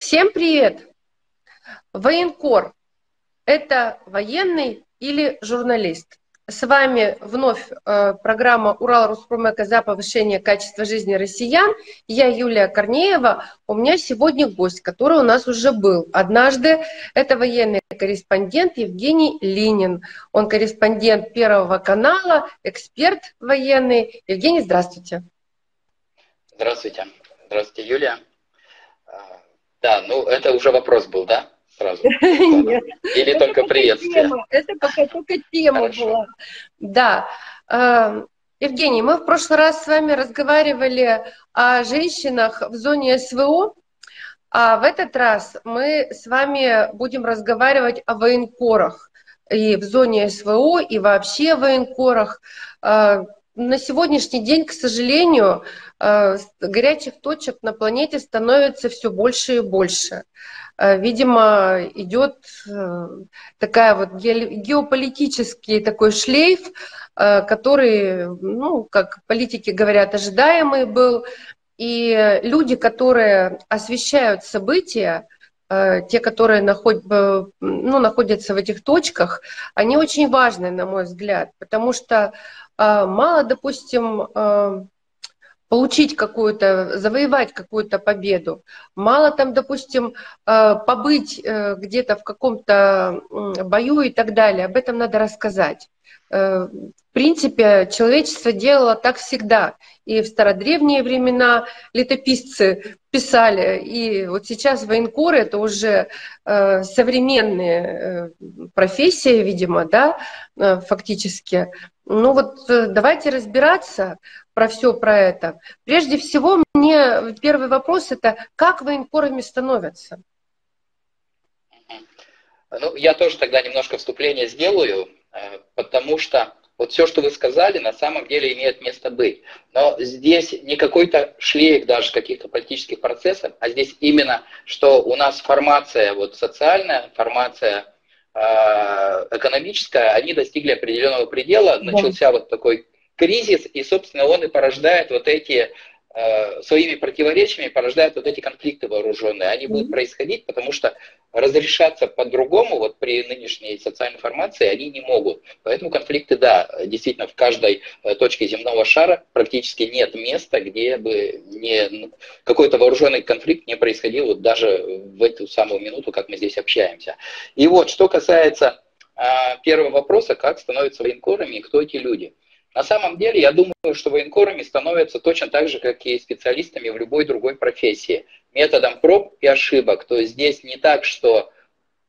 Всем привет! Военкор – это военный или журналист? С вами вновь э, программа «Урал Роспромека за повышение качества жизни россиян». Я Юлия Корнеева. У меня сегодня гость, который у нас уже был однажды. Это военный корреспондент Евгений Линин. Он корреспондент Первого канала, эксперт военный. Евгений, здравствуйте. Здравствуйте. Здравствуйте, Юлия. Да, ну это уже вопрос был, да? Сразу. Нет. Или только приветствие? Это пока только тема была. Да. А, Евгений, мы в прошлый раз с вами разговаривали о женщинах в зоне СВО, а в этот раз мы с вами будем разговаривать о военкорах и в зоне СВО, и вообще в военкорах. На сегодняшний день, к сожалению, э, горячих точек на планете становится все больше и больше. Э, видимо, идет э, такая вот геополитический такой шлейф, который, ну, как политики говорят, ожидаемый был. И люди, которые освещают события, те, которые наход, ну, находятся в этих точках, они очень важны, на мой взгляд, потому что мало, допустим, а, получить какую-то, завоевать какую-то победу. Мало там, допустим, а, побыть э, где-то в каком-то бою и так далее. Об этом надо рассказать. Э, в принципе, человечество делало так всегда. И в стародревние времена летописцы писали, и вот сейчас военкоры это уже э, современные профессии, видимо, да, фактически. Ну вот э, давайте разбираться про все про это. Прежде всего, мне первый вопрос это как военкорами становятся? Ну, я тоже тогда немножко вступление сделаю, э, потому что вот все, что вы сказали, на самом деле имеет место быть. Но здесь не какой-то шлейф даже каких-то политических процессов, а здесь именно, что у нас формация вот социальная, формация Э, экономическая, они достигли определенного предела, начался вот такой кризис, и, собственно, он и порождает вот эти Э, своими противоречиями порождают вот эти конфликты вооруженные. Они будут происходить, потому что разрешаться по-другому вот при нынешней социальной формации они не могут. Поэтому конфликты, да, действительно в каждой э, точке земного шара практически нет места, где бы не, какой-то вооруженный конфликт не происходил вот даже в эту самую минуту, как мы здесь общаемся. И вот, что касается а, первого вопроса, как становятся военкорами и кто эти люди – на самом деле, я думаю, что военкорами становятся точно так же, как и специалистами в любой другой профессии. Методом проб и ошибок. То есть здесь не так, что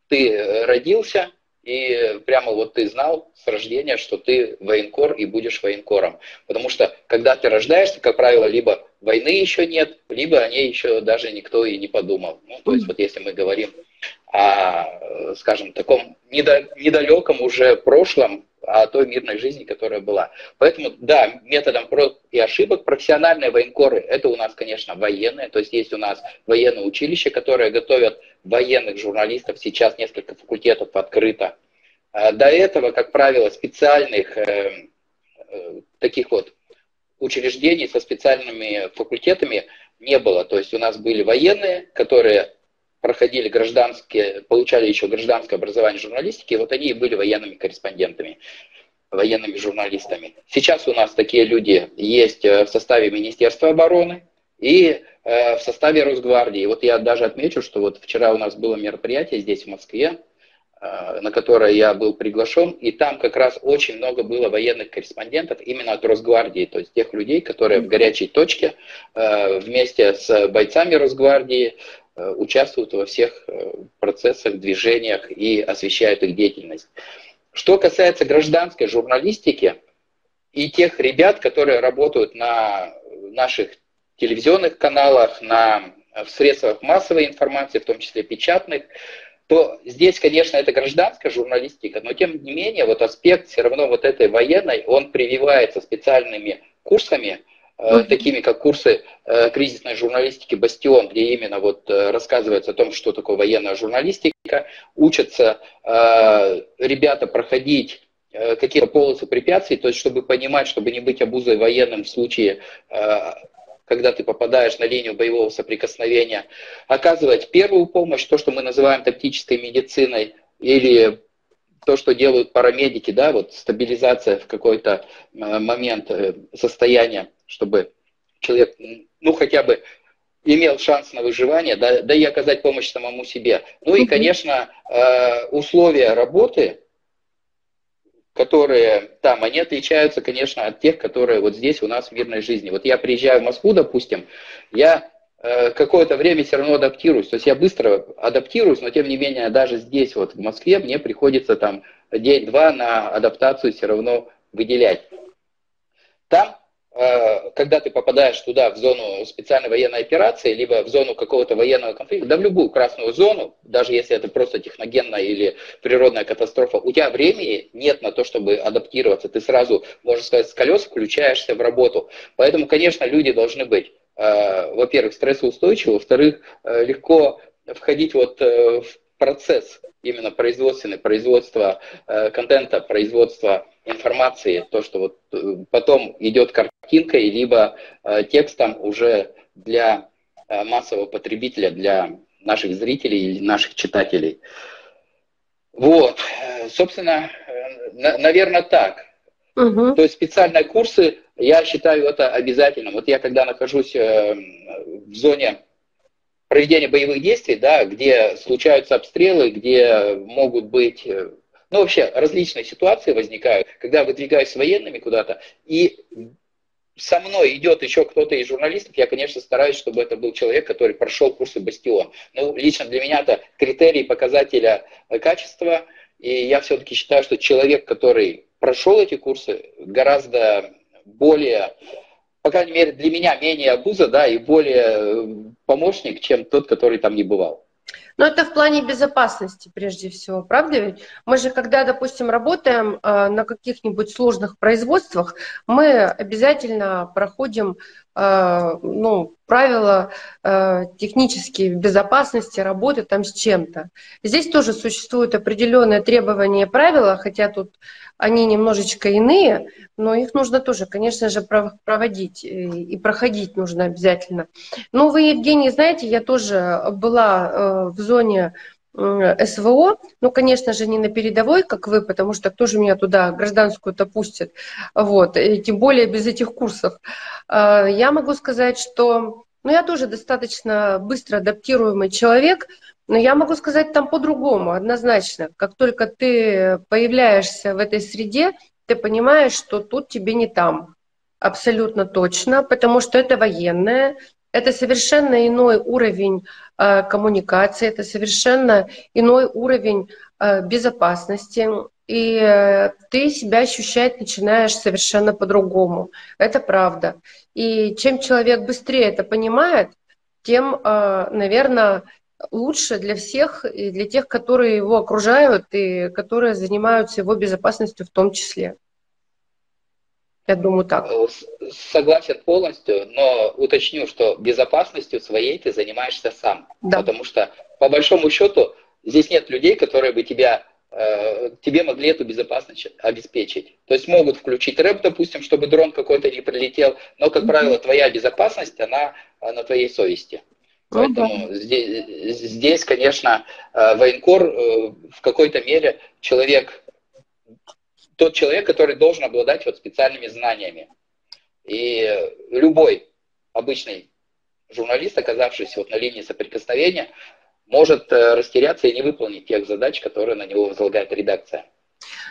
ты э, родился, и прямо вот ты знал с рождения, что ты военкор и будешь военкором. Потому что когда ты рождаешься, как правило, либо войны еще нет, либо о ней еще даже никто и не подумал. Ну, то есть вот если мы говорим о, скажем, таком недалеком уже прошлом, о той мирной жизни, которая была. Поэтому, да, методом проб и ошибок профессиональные военкоры, это у нас, конечно, военные, то есть есть у нас военное училище, которое готовят военных журналистов, сейчас несколько факультетов открыто. А до этого, как правило, специальных э, э, таких вот учреждений со специальными факультетами не было. То есть у нас были военные, которые проходили гражданские, получали еще гражданское образование журналистики, вот они и были военными корреспондентами, военными журналистами. Сейчас у нас такие люди есть э, в составе Министерства обороны и э, в составе Росгвардии. Вот я даже отмечу, что вот вчера у нас было мероприятие здесь, в Москве, э, на которое я был приглашен, и там как раз очень много было военных корреспондентов именно от Росгвардии, то есть тех людей, которые в горячей точке вместе с бойцами Росгвардии участвуют во всех э, процессах, движениях и освещают их деятельность. Что касается гражданской журналистики и тех ребят, которые работают на наших телевизионных каналах, на, в средствах массовой информации, в том числе печатных, то здесь, конечно, это гражданская журналистика, но тем не менее, вот аспект все равно вот этой военной, он прививается специальными курсами, Э, такими как курсы э, кризисной журналистики «Бастион», где именно вот э, рассказывается о том, что такое военная журналистика, учатся ребята проходить какие-то полосы препятствий, то есть чтобы понимать, чтобы не быть обузой военным в случае когда ты попадаешь на линию боевого соприкосновения, оказывать первую помощь, то, что мы называем тактической медициной, или то, что делают парамедики, да, вот стабилизация в какой-то э, момент э, состояния, чтобы человек, ну, хотя бы имел шанс на выживание, да, да и оказать помощь самому себе. Ну и, конечно, э, условия работы, которые там, они отличаются, конечно, от тех, которые вот здесь у нас в мирной жизни. Вот я приезжаю в Москву, допустим, я какое-то время все равно адаптируюсь. То есть я быстро адаптируюсь, но тем не менее даже здесь, вот в Москве, мне приходится там день-два на адаптацию все равно выделять. Там Э, когда ты попадаешь туда, в зону специальной военной операции, либо в зону какого-то военного конфликта, да в любую красную зону, даже если это просто техногенная или природная катастрофа, у тебя времени нет на то, чтобы адаптироваться. Ты сразу, можно сказать, с колес включаешься в работу. Поэтому, конечно, люди должны быть, э, во-первых, стрессоустойчивы, во-вторых, э, легко входить вот в процесс именно производственный, производство контента, производство информации, то, что вот э, потом идет картинкой, либо э, текстом уже для э, массового потребителя, для наших зрителей или наших читателей. Вот, собственно, наверное, так. Угу. То есть специальные курсы, я считаю это обязательным. Вот я когда нахожусь в зоне проведения боевых действий, да, где случаются обстрелы, где могут быть ну, вообще, различные ситуации возникают, когда выдвигаюсь с военными куда-то, и со мной идет еще кто-то из журналистов, я, конечно, стараюсь, чтобы это был человек, который прошел курсы «Бастион». Ну, лично для меня это критерий показателя качества, и я все-таки считаю, что человек, который прошел эти курсы, гораздо более, по крайней мере, для меня менее обуза, да, и более э, помощник, чем тот, который там не бывал. Но это в плане безопасности прежде всего, правда ведь? Мы же, когда, допустим, работаем э, на каких-нибудь сложных производствах, мы обязательно проходим ну, правила э, технические безопасности работы там с чем-то. Здесь тоже существуют определенные требования и правила, хотя тут они немножечко иные, но их нужно тоже, конечно же, проводить и проходить нужно обязательно. Ну, вы, Евгений, знаете, я тоже была в зоне СВО, ну, конечно же, не на передовой, как вы, потому что кто же меня туда гражданскую-то пустит, вот, и тем более без этих курсов. А, я могу сказать, что, ну, я тоже достаточно быстро адаптируемый человек, но я могу сказать там по-другому, однозначно. Как только ты появляешься в этой среде, ты понимаешь, что тут тебе не там. Абсолютно точно, потому что это военное, это совершенно иной уровень э, коммуникации, это совершенно иной уровень э, безопасности, и э, ты себя ощущать начинаешь совершенно по-другому. Это правда. И чем человек быстрее это понимает, тем, э, наверное, лучше для всех и для тех, которые его окружают и которые занимаются его безопасностью в том числе. Я думаю так. Э, согласен полностью, но уточню, что безопасностью своей ты занимаешься сам. Да. Потому что, по большому счету, здесь нет людей, которые бы тебя э, тебе могли эту безопасность обеспечить. То есть могут включить рэп, допустим, чтобы дрон какой-то не прилетел, но, как mm-hmm. правило, твоя безопасность, она на твоей совести. Поэтому mm-hmm. здесь, здесь, конечно, э, военкор в какой-то мере человек тот человек, который должен обладать вот специальными знаниями. И любой обычный журналист, оказавшийся вот на линии соприкосновения, может э, растеряться и не выполнить тех задач, которые на него возлагает редакция.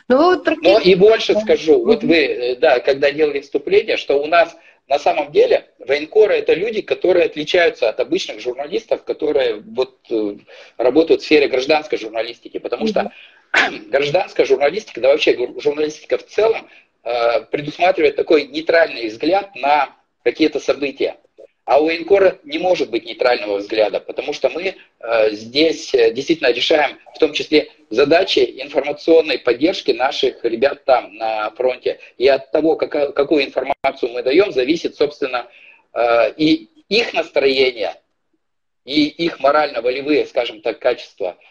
Ну, вот Но и больше скажу, вот вы, э, да, когда делали вступление, что у нас на самом деле военкоры это люди, которые отличаются от обычных журналистов, которые вот э, работают в сфере гражданской журналистики, потому что гражданская журналистика, да вообще журналистика в целом, э, предусматривает такой нейтральный взгляд на какие-то события. А у военкора не может быть нейтрального взгляда, потому что мы э, здесь э, действительно решаем в том числе задачи информационной поддержки наших ребят там на фронте. И от того, какая, какую информацию мы даем, зависит, собственно, и их настроение, и их морально-волевые, скажем так, качества –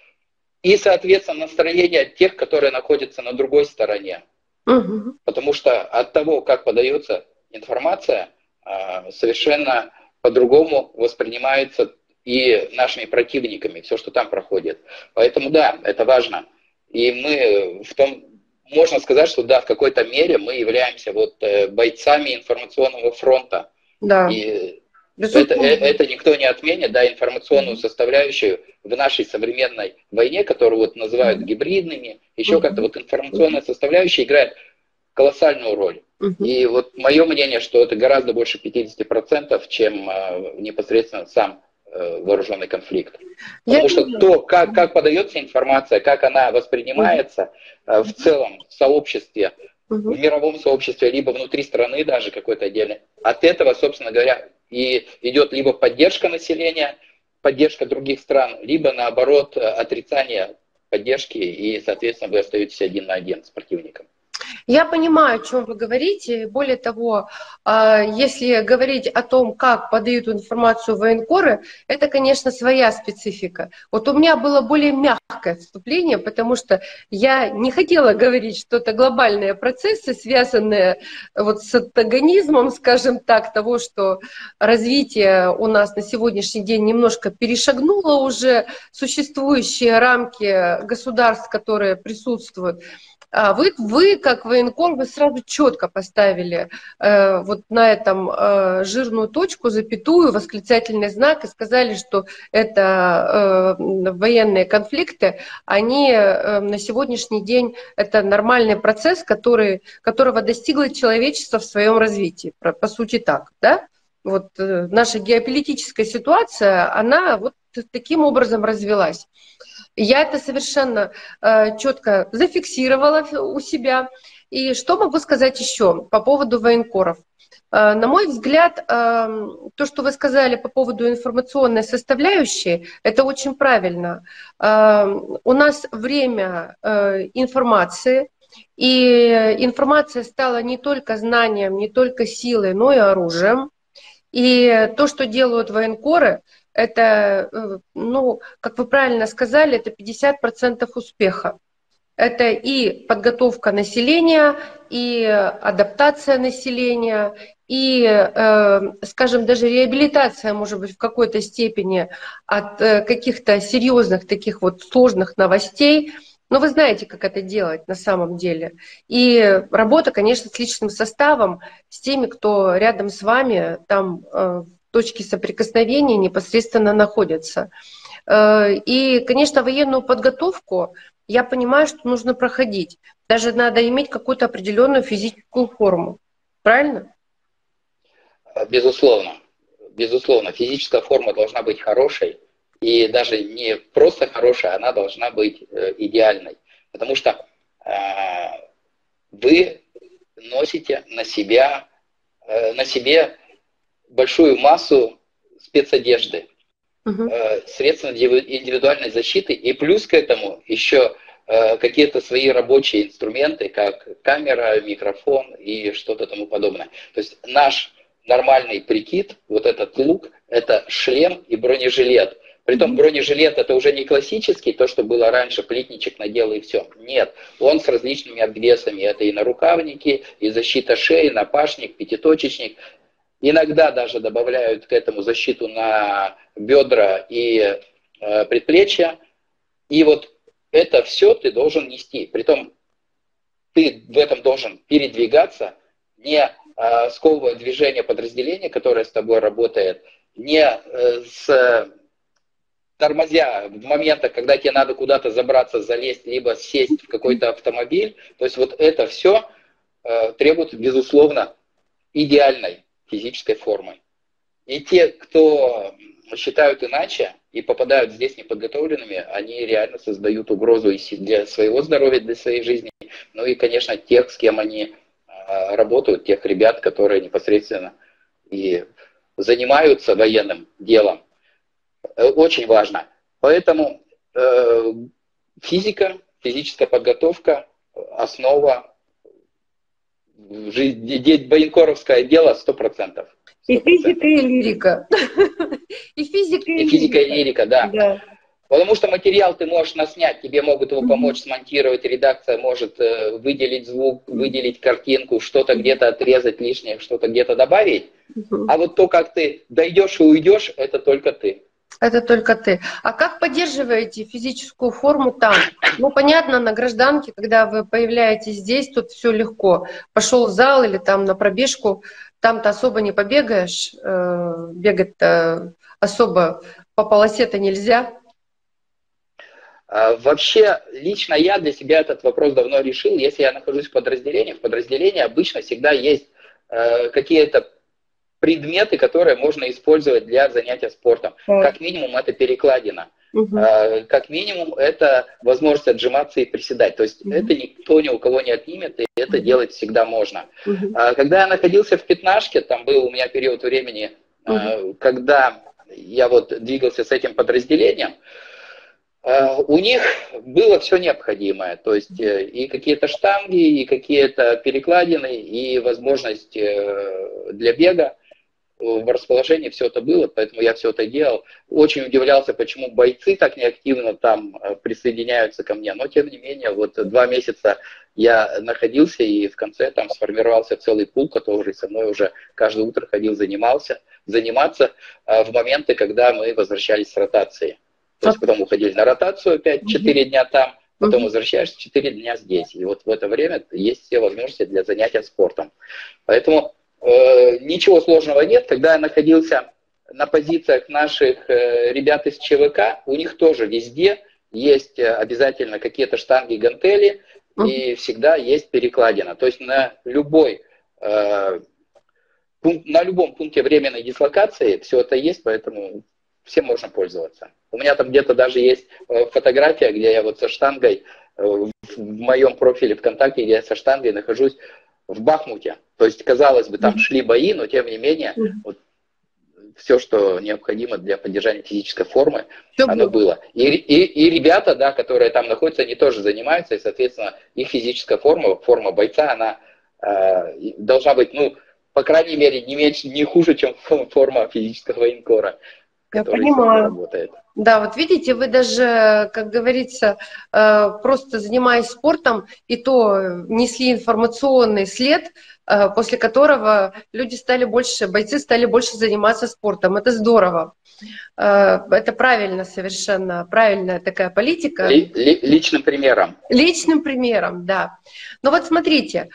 и, соответственно, настроение тех, которые находятся на другой стороне. Угу. Потому что от того, как подается информация, а, совершенно по-другому воспринимается и нашими противниками, все, что там проходит. Поэтому да, это важно. И мы в том, можно сказать, что да, в какой-то мере мы являемся вот э, бойцами информационного фронта. Да. И это, э, это никто не отменит, да, информационную составляющую в нашей современной войне, которую вот называют гибридными, еще как-то вот информационная составляющая играет колоссальную роль. И вот мое мнение, что это гораздо больше 50%, чем э, непосредственно сам э, вооруженный конфликт. Потому Я что думаю. то, как, как подается информация, как она воспринимается э, в целом в сообществе, угу. в мировом сообществе, либо внутри страны даже какой-то отдельный, от этого, собственно говоря, и идет либо поддержка населения, поддержка других стран, либо наоборот отрицание поддержки, и, соответственно, вы остаетесь один на один с противником. Я понимаю, о чем вы говорите. Более того, а, если говорить о том, как подают информацию военкоры, это, конечно, своя специфика. Вот у меня было более мягкое вступление, потому что я не хотела говорить, что это глобальные процессы, связанные вот с антагонизмом, скажем так, того, что развитие у нас на сегодняшний день немножко перешагнуло уже существующие рамки государств, которые присутствуют. А вы, вы как военком, вы сразу четко поставили э, вот на этом э, жирную точку, запятую, восклицательный знак и сказали, что это э, военные конфликты, они э, на сегодняшний день это нормальный процесс, который, которого достигло человечество в своем развитии. По, по сути так, да? Вот э, наша геополитическая ситуация, она вот таким образом развилась. Я это совершенно э, четко зафиксировала у себя. И что могу сказать еще по поводу военкоров? Э, на мой взгляд, э, то, что вы сказали по поводу информационной составляющей, это очень правильно. Э, у нас время э, информации, и информация стала не только знанием, не только силой, но и оружием. И то, что делают военкоры, это, э, ну, как вы правильно сказали, это 50% успеха. Это и подготовка населения, и адаптация населения, и, э, скажем, даже реабилитация, может быть, в какой-то степени от э, каких-то серьезных таких вот сложных новостей. Но вы знаете, как это делать на самом деле. И работа, конечно, с личным составом, с теми, кто рядом с вами там точки соприкосновения непосредственно находятся. Э, и, конечно, военную подготовку я понимаю, что нужно проходить. Даже надо иметь какую-то определенную физическую форму. Правильно? Безусловно. Безусловно. Физическая форма должна быть хорошей. И даже не просто хорошая, она должна быть э, идеальной. Потому что э, вы носите на себя, на себе большую массу спецодежды, угу. средств индивидуальной защиты, и плюс к этому еще э, какие-то свои рабочие инструменты, как камера, микрофон и что-то тому подобное. То есть наш нормальный прикид, вот этот лук, это шлем и бронежилет. Притом бронежилет это уже не классический, то, что было раньше, плитничек надел и все. Нет, он с различными обвесами. Это и нарукавники, и защита шеи, напашник, пятиточечник. Иногда даже добавляют к этому защиту на бедра и э, предплечья. И вот это все ты должен нести. Притом ты в этом должен передвигаться, не э, сковывая движение подразделения, которое с тобой работает, не э, с тормозя в моментах, когда тебе надо куда-то забраться, залезть, либо сесть в какой-то автомобиль. То есть вот это все э, требует, безусловно, идеальной физической формой. И те, кто считают иначе и попадают здесь неподготовленными, они реально создают угрозу для своего здоровья, для своей жизни, ну и, конечно, тех, с кем они а, работают, тех ребят, которые непосредственно и занимаются военным делом. Э, очень важно. Поэтому э, физика, физическая подготовка – основа военкоровское дело сто процентов. И физика, и лирика. И физика, и, и физика, и лирика, да. да. Потому что материал ты можешь наснять, тебе могут его помочь смонтировать, редакция может э, выделить звук, выделить картинку, что-то где-то отрезать лишнее, что-то где-то добавить. А вот то, как ты дойдешь и уйдешь, это только ты. Это только ты. А как поддерживаете физическую форму там? Ну, понятно, на гражданке, когда вы появляетесь здесь, тут все легко. Пошел в зал или там на пробежку, там-то особо не побегаешь. Э, бегать-то особо по полосе-то нельзя. А, вообще, лично я для себя этот вопрос давно решил. Если я нахожусь в подразделении, в подразделении обычно всегда есть э, какие-то предметы, которые можно использовать для занятия спортом. Mm. Как минимум, это перекладина. Uh-huh. Как минимум, это возможность отжиматься и приседать. То есть uh-huh. это никто ни у кого не отнимет, и это uh-huh. делать всегда можно. Uh-huh. Когда я находился в пятнашке, там был у меня период времени, uh-huh. когда я вот двигался с этим подразделением, у них было все необходимое, то есть э, и какие-то штанги, и какие-то перекладины, и возможность э, для бега в расположении все это было, поэтому я все это делал. Очень удивлялся, почему бойцы так неактивно там присоединяются ко мне, но тем не менее, вот два месяца я находился, и в конце там сформировался целый пул, который со мной уже каждое утро ходил, занимался, заниматься в моменты, когда мы возвращались с ротации. То есть потом уходили на ротацию опять 4 дня там, потом возвращаешься 4 дня здесь. И вот в это время есть все возможности для занятия спортом. Поэтому э, ничего сложного нет. Когда я находился на позициях наших э, ребят из ЧВК, у них тоже везде есть э, обязательно какие-то штанги, гантели, и всегда есть перекладина. То есть на любой э, на любом пункте временной дислокации все это есть, поэтому всем можно пользоваться. У меня там где-то даже есть э, фотография, где я вот со штангой э, в моем профиле ВКонтакте, где я со штангой нахожусь в Бахмуте. То есть, казалось бы, там шли бои, но тем не менее, вот, все, что необходимо для поддержания физической формы, все оно было. И, и, и ребята, да, которые там находятся, они тоже занимаются, и, соответственно, их физическая форма, форма бойца, она э, должна быть, ну, по крайней мере, не меньше, не хуже, чем форма физического военкора. Я понимаю. Работает. Да, вот видите, вы даже, как говорится, э, просто занимаясь спортом, и то несли информационный след, э, после которого люди стали больше, бойцы стали больше заниматься спортом. Это здорово. Э, это правильно совершенно, правильная такая политика. Личным примером. Личным примером, да. Но вот смотрите,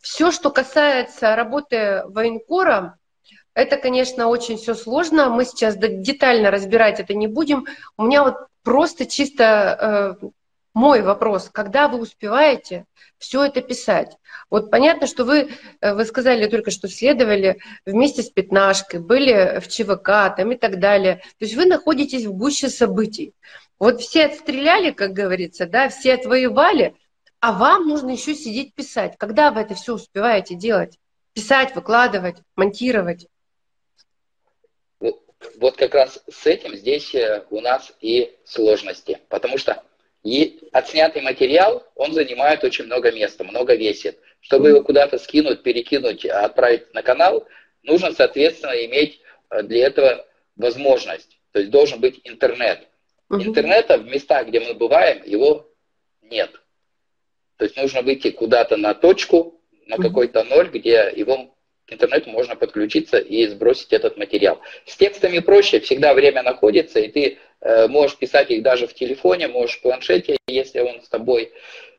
все, что касается работы военкора, это, конечно, очень все сложно. Мы сейчас детально разбирать это не будем. У меня вот просто чисто э, мой вопрос, когда вы успеваете все это писать? Вот понятно, что вы, э, вы сказали только что следовали вместе с Пятнашкой, были в ЧВК там и так далее. То есть вы находитесь в гуще событий. Вот все отстреляли, как говорится, да, все отвоевали, а вам нужно еще сидеть писать. Когда вы это все успеваете делать? Писать, выкладывать, монтировать? Вот как раз с этим здесь э, у нас и сложности, потому что и отснятый материал, он занимает очень много места, много весит. Чтобы его куда-то скинуть, перекинуть, отправить на канал, нужно, соответственно, иметь э, для этого возможность. То есть должен быть интернет. Интернета в местах, где мы бываем, его нет. То есть нужно выйти куда-то на точку, на какой-то ноль, где его к интернету можно подключиться и сбросить этот материал. С текстами проще, всегда время находится, и ты э, можешь писать их даже в телефоне, можешь в планшете, если он с тобой.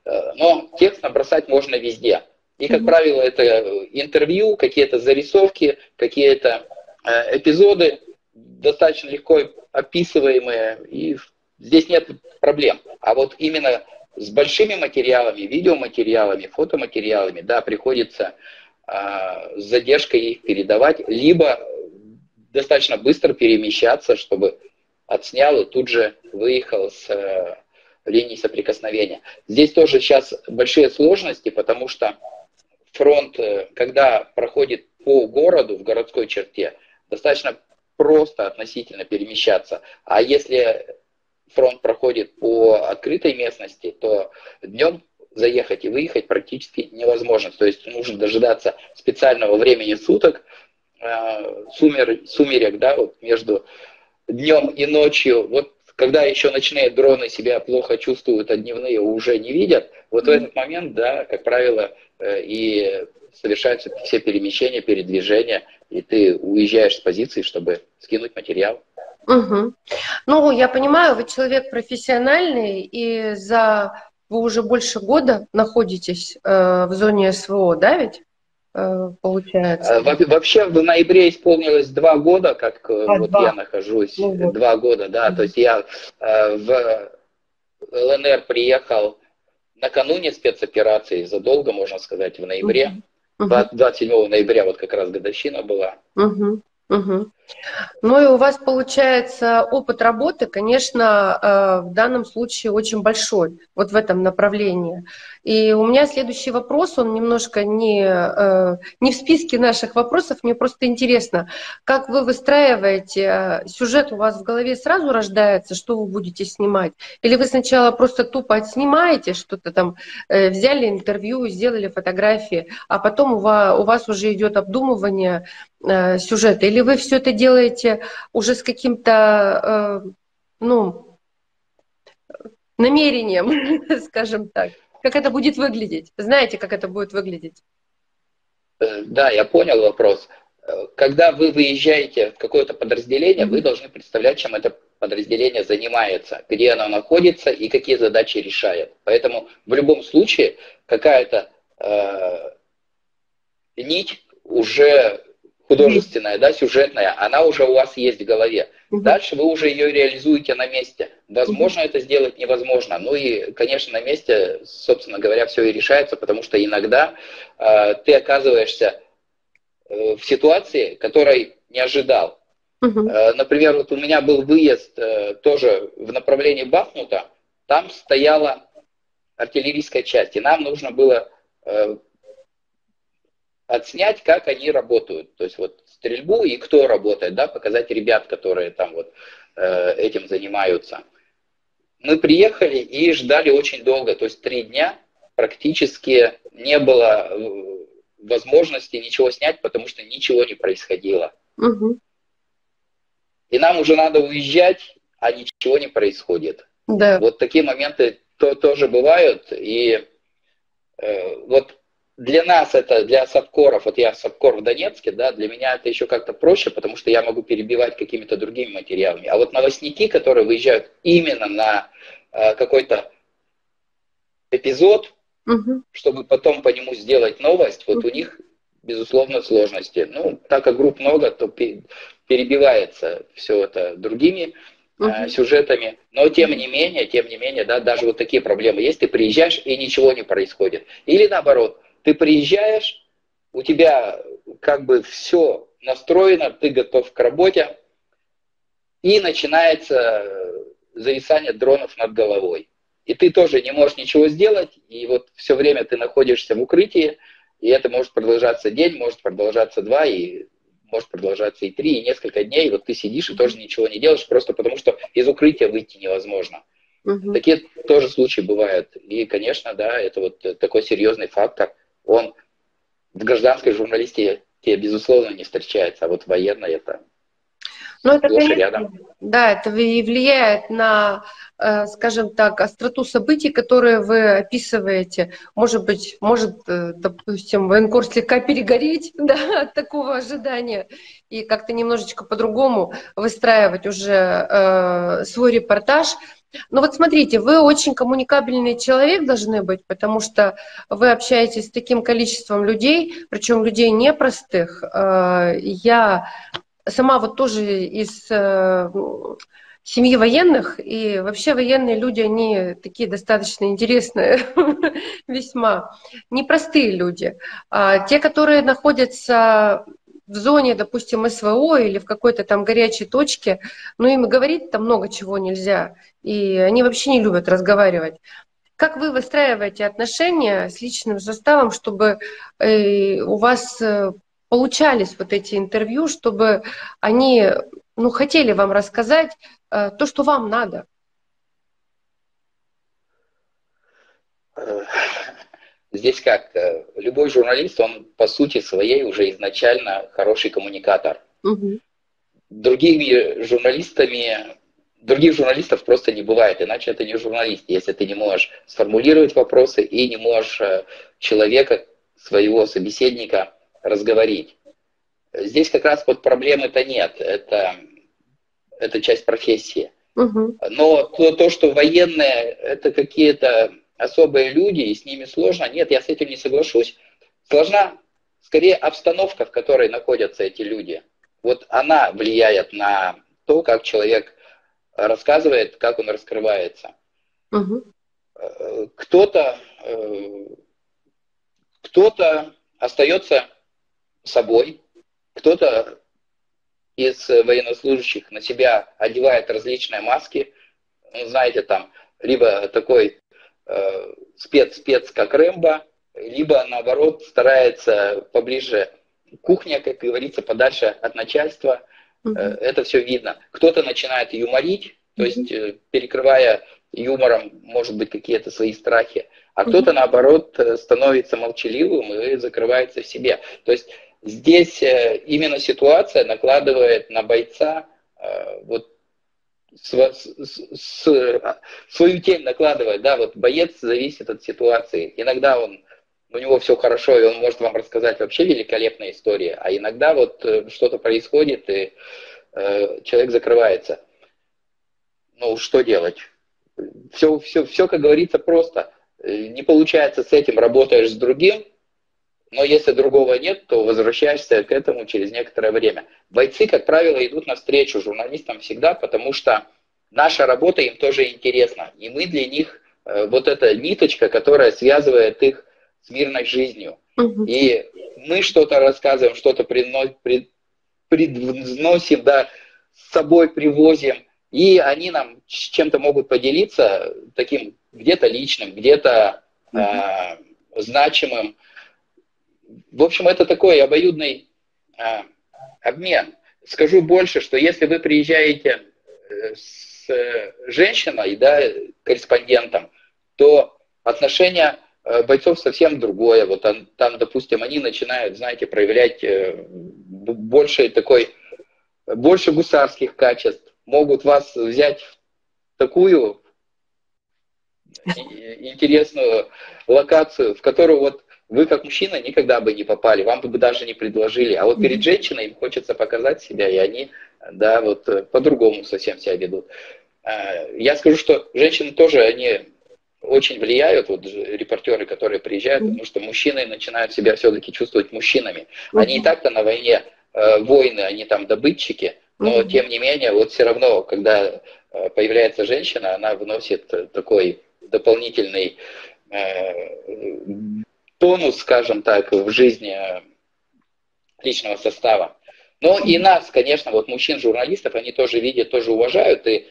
Э, но текст набросать можно везде. И, как правило, это интервью, какие-то зарисовки, какие-то э, эпизоды, достаточно легко описываемые, и здесь нет проблем. А вот именно с большими материалами, видеоматериалами, фотоматериалами, да, приходится а, с задержкой их передавать, либо достаточно быстро перемещаться, чтобы отснял и тут же выехал с э, линии соприкосновения. Здесь тоже сейчас большие сложности, потому что фронт, э, когда проходит по городу, в городской черте, достаточно просто относительно перемещаться. А если фронт проходит по открытой местности, то днем заехать и выехать практически невозможно. То есть нужно дожидаться специального времени суток, э, сумер, сумерек, да, вот между днем и ночью, вот когда еще ночные дроны себя плохо чувствуют, а дневные уже не видят, вот mm-hmm. в этот момент, да, как правило, э, и совершаются все перемещения, передвижения, и ты уезжаешь с позиции, чтобы скинуть материал. Угу. Ну, я понимаю, вы человек профессиональный, и за вы уже больше года находитесь э, в зоне СВО, да, ведь? Э, получается. Во вообще в ноябре исполнилось два года, как э, а, вот два. я нахожусь. Ну, вот. Два года, да. Mm-hmm. То есть я э, в ЛНР приехал накануне спецоперации, задолго, можно сказать, в ноябре. Mm-hmm. 27 ноября вот как раз годовщина была. Mm-hmm. Угу. Ну и у вас получается опыт работы, конечно, э, в данном случае очень большой, вот в этом направлении. И у меня следующий вопрос, он немножко не, э, не в списке наших вопросов, мне просто интересно, как вы выстраиваете, э, сюжет у вас в голове сразу рождается, что вы будете снимать? Или вы сначала просто тупо отснимаете что-то там, взяли интервью, сделали фотографии, а потом у вас, у вас уже идет обдумывание сюжета? Или вы все это делаете уже с каким-то, э, ну, намерением, скажем так? Как это будет выглядеть? Знаете, как это будет выглядеть? Э, да, я понял вопрос. Э, когда вы выезжаете в какое-то подразделение, mm-hmm. вы должны представлять, чем это подразделение занимается, где оно находится и какие задачи решает. Поэтому в любом случае какая-то э, нить уже художественная, да, сюжетная, она уже у вас есть в голове. Дальше вы уже ее реализуете на месте. Возможно это сделать, невозможно. Ну и, конечно, на месте, собственно говоря, все и решается, потому что иногда э, ты оказываешься э, в ситуации, которой не ожидал. Э, например, вот у меня был выезд э, тоже в направлении Бахмута, там стояла артиллерийская часть, и нам нужно было э, отснять, как они работают. То есть вот стрельбу и кто работает, да, показать ребят, которые там вот э, этим занимаются. Мы приехали и ждали очень долго, то есть три дня практически не было э, возможности ничего снять, потому что ничего не происходило. Угу. И нам уже надо уезжать, а ничего не происходит. Да. Вот такие моменты то, тоже бывают. И э, вот для нас это, для сапкоров, вот я сапкор в Донецке, да, для меня это еще как-то проще, потому что я могу перебивать какими-то другими материалами. А вот новостники, которые выезжают именно на э, какой-то эпизод, угу. чтобы потом по нему сделать новость, вот угу. у них, безусловно, сложности. Ну, так как групп много, то перебивается все это другими uh сюжетами, но тем не менее, тем не менее, да, даже вот такие проблемы есть, ты приезжаешь и ничего не происходит. Или наоборот, ты приезжаешь, у тебя как бы все настроено, ты готов к работе, и начинается зависание дронов над головой. И ты тоже не можешь ничего сделать, и вот все время ты находишься в укрытии, и это может продолжаться день, может продолжаться два, и может продолжаться и три, и несколько дней. Вот ты сидишь и тоже ничего не делаешь, просто потому что из укрытия выйти невозможно. Угу. Такие тоже случаи бывают. И, конечно, да, это вот такой серьезный фактор – он в гражданской журналистике, безусловно, не встречается, а вот военной это ну, это, конечно, рядом. Да, это и влияет на, э, скажем так, остроту событий, которые вы описываете. Может быть, может, э, допустим, военкор слегка перегореть да, от такого ожидания и как-то немножечко по-другому выстраивать уже э, свой репортаж. Ну вот смотрите, вы очень коммуникабельный человек должны быть, потому что вы общаетесь с таким количеством людей, причем людей непростых. Э, я сама вот тоже из э, семьи военных, и вообще военные люди, они такие достаточно интересные, весьма непростые люди. А те, которые находятся в зоне, допустим, СВО или в какой-то там горячей точке, ну им говорить там много чего нельзя, и они вообще не любят разговаривать. Как вы выстраиваете отношения с личным составом, чтобы э, у вас э, получались вот эти интервью, чтобы они ну, хотели вам рассказать э, то, что вам надо? Здесь как, э, любой журналист, он по сути своей уже изначально хороший коммуникатор. Угу. другими журналистами, других журналистов просто не бывает, иначе это не журналист, если ты не можешь сформулировать вопросы и не можешь э, человека, своего собеседника разговорить. Здесь как раз вот проблемы-то нет, это, это часть профессии. Угу. Но то, то, что военные это какие-то особые люди, и с ними сложно, нет, я с этим не соглашусь. Сложна скорее обстановка, в которой находятся эти люди. Вот она влияет на то, как человек рассказывает, как он раскрывается. Угу. Кто-то э, кто-то остается собой, кто-то из военнослужащих на себя одевает различные маски, ну, знаете, там, либо такой спец-спец, как Рэмбо, либо, наоборот, старается поближе кухня, как говорится, подальше от начальства. Mm-hmm. Это все видно. Кто-то начинает юморить, то есть э, перекрывая юмором, может быть, какие-то свои страхи, а mm-hmm. кто-то, наоборот, э, становится молчаливым и закрывается в себе. То есть здесь именно ситуация накладывает на бойца вот свою тень накладывает, да, вот боец зависит от ситуации. Иногда он у него все хорошо, и он может вам рассказать вообще великолепные истории, а иногда вот э, что-то происходит, и э, человек закрывается. Ну, что делать? Все, все, все, как говорится, просто. Э, не получается с этим, работаешь с другим, но если другого нет, то возвращаешься к этому через некоторое время. Бойцы, как правило, идут навстречу журналистам всегда, потому что наша работа им тоже интересна. И мы для них э, вот эта ниточка, которая связывает их с мирной жизнью. Угу. И мы что-то рассказываем, что-то приносим, да, с собой привозим, и они нам чем-то могут поделиться, таким где-то личным, где-то угу. э, значимым. В общем, это такой обоюдный э, обмен. Скажу больше, что если вы приезжаете э, с женщиной, да, корреспондентом, то отношения Э, бойцов совсем другое. Вот там, там, допустим, они начинают, знаете, проявлять э, больше такой, больше гусарских качеств. Могут вас взять в такую интересную локацию, в которую вот вы как мужчина никогда бы не попали, вам бы даже не предложили. А вот перед женщиной им хочется показать себя, и они, да, вот э, по-другому совсем себя ведут. Я скажу, что женщины тоже, они очень влияют вот репортеры, которые приезжают, потому что мужчины начинают себя все-таки чувствовать мужчинами. Они и так-то на войне э, воины, они там добытчики, но mm-hmm. тем не менее, вот все равно, когда э, появляется женщина, она вносит такой дополнительный э, тонус, скажем так, в жизни личного состава. Но и нас, конечно, вот мужчин-журналистов, они тоже видят, тоже уважают, и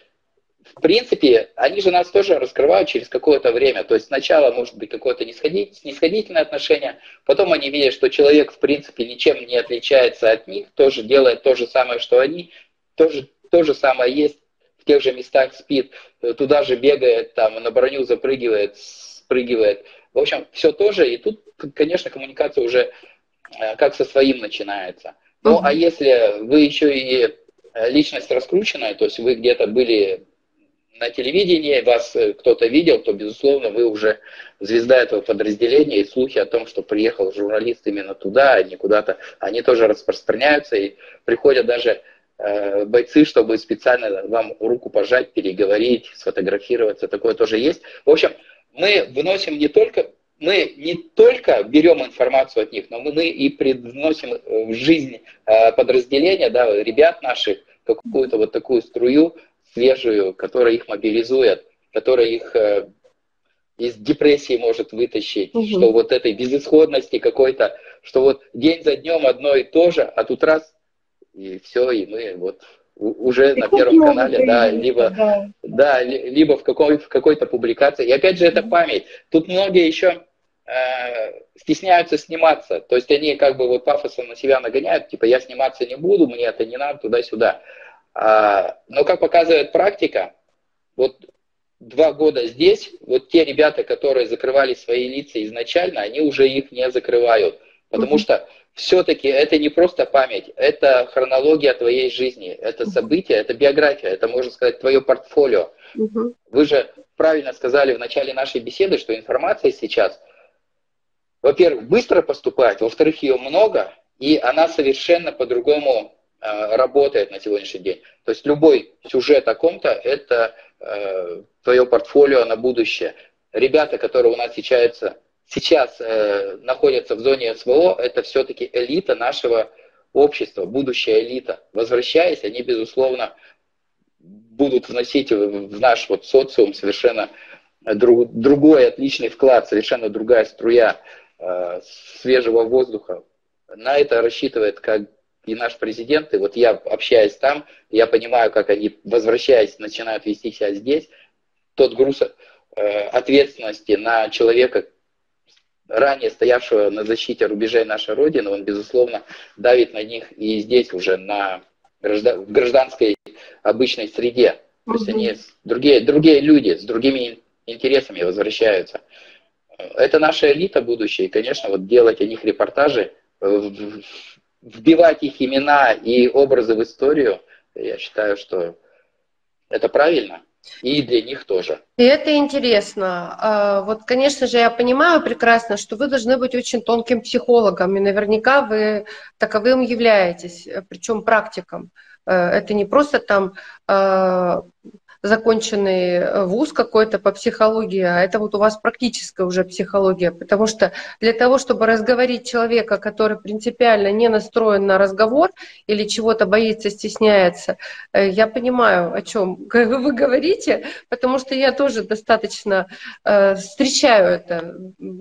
в принципе, они же нас тоже раскрывают через какое-то время. То есть сначала может быть какое-то снисходительное отношение, потом они видят, что человек в принципе ничем не отличается от них, тоже делает то же самое, что они, тоже, то же самое есть, в тех же местах спит, туда же бегает, там на броню запрыгивает, спрыгивает. В общем, все тоже, и тут, конечно, коммуникация уже э, как со своим начинается. Ну, а если вы еще и э, личность раскрученная, то есть вы где-то были на телевидении, вас э, кто-то видел, то, безусловно, вы уже звезда этого подразделения, и слухи о том, что приехал журналист именно туда, а не куда-то, они тоже распространяются, и приходят даже э, бойцы, чтобы специально вам руку пожать, переговорить, сфотографироваться, такое тоже есть. В общем, мы выносим не только мы не только берем информацию от них, но мы и приносим в жизнь э, подразделения, да, ребят наших, какую-то вот такую струю свежую, которая их мобилизует, которая их э, из депрессии может вытащить, угу. что вот этой безысходности какой-то, что вот день за днем одно и то же, а тут раз, и все, и мы вот уже и на Первом канале, да, либо, да. да, либо в, какой, в какой-то публикации. И опять же, это память. Тут многие еще э, стесняются сниматься. То есть они как бы вот пафосом на себя нагоняют, типа я сниматься не буду, мне это не надо, туда-сюда. А, но, как показывает практика, вот два года здесь, вот те ребята, которые закрывали свои лица изначально, они уже их не закрывают. Потому что все-таки это не просто память, это хронология твоей жизни, это событие, это биография, это, можно сказать, твое портфолио. Угу. Вы же правильно сказали в начале нашей беседы, что информация сейчас, во-первых, быстро поступает, во-вторых, ее много, и она совершенно по-другому э, работает на сегодняшний день. То есть любой сюжет о ком-то – это э, твое портфолио на будущее. Ребята, которые у нас сейчас, сейчас э, находятся в зоне СВО, это все-таки элита нашего общества, будущая элита. Возвращаясь, они, безусловно, будут вносить в наш вот социум совершенно друг, другой отличный вклад, совершенно другая струя э, свежего воздуха. На это рассчитывает как и наш президент, и вот я общаюсь там, я понимаю, как они, возвращаясь, начинают вести себя здесь, тот груз э, ответственности на человека, ранее стоявшего на защите рубежей нашей Родины, он, безусловно, давит на них и здесь уже на в гражданской обычной среде. То есть они другие, другие люди с другими интересами возвращаются. Это наша элита будущее, и, конечно, вот делать о них репортажи, вбивать их имена и образы в историю, я считаю, что это правильно. И для них тоже. И это интересно. А, вот, конечно же, я понимаю прекрасно, что вы должны быть очень тонким психологом, и наверняка вы таковым являетесь, причем практиком. Э, это не просто там а, законченный э, вуз какой-то по психологии, а это вот у вас практическая уже психология, потому что для того, чтобы разговорить человека, который принципиально не настроен на разговор или чего-то боится, стесняется, э, я понимаю, о чем вы говорите, потому что я тоже достаточно э, встречаю это,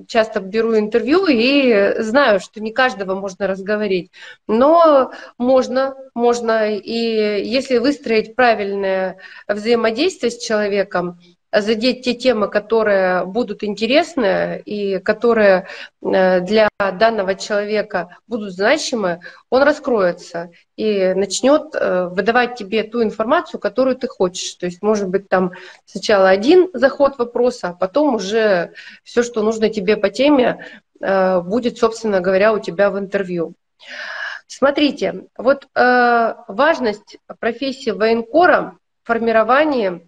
часто беру интервью и знаю, что не каждого можно разговорить, но можно, можно, и если выстроить правильное взаимодействие, взаимодействие с человеком, задеть те темы, которые будут интересны и которые э, для данного человека будут значимы, он раскроется и начнет э, выдавать тебе ту информацию, которую ты хочешь. То есть, может быть, там сначала один заход вопроса, а потом уже все, что нужно тебе по теме, э, будет, собственно говоря, у тебя в интервью. Смотрите, вот важность профессии военкора формировании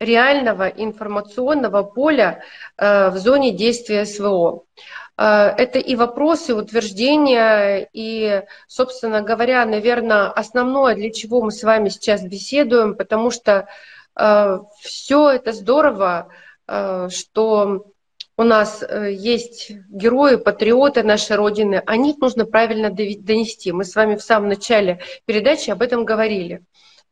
реального информационного поля э, в зоне действия СВО. Э, это и вопросы утверждения, и, собственно говоря, наверное, основное, для чего мы с вами сейчас беседуем, потому что э, все это здорово, что у нас есть герои, патриоты нашей Родины, о них нужно правильно донести. Мы с вами в самом начале передачи об этом говорили.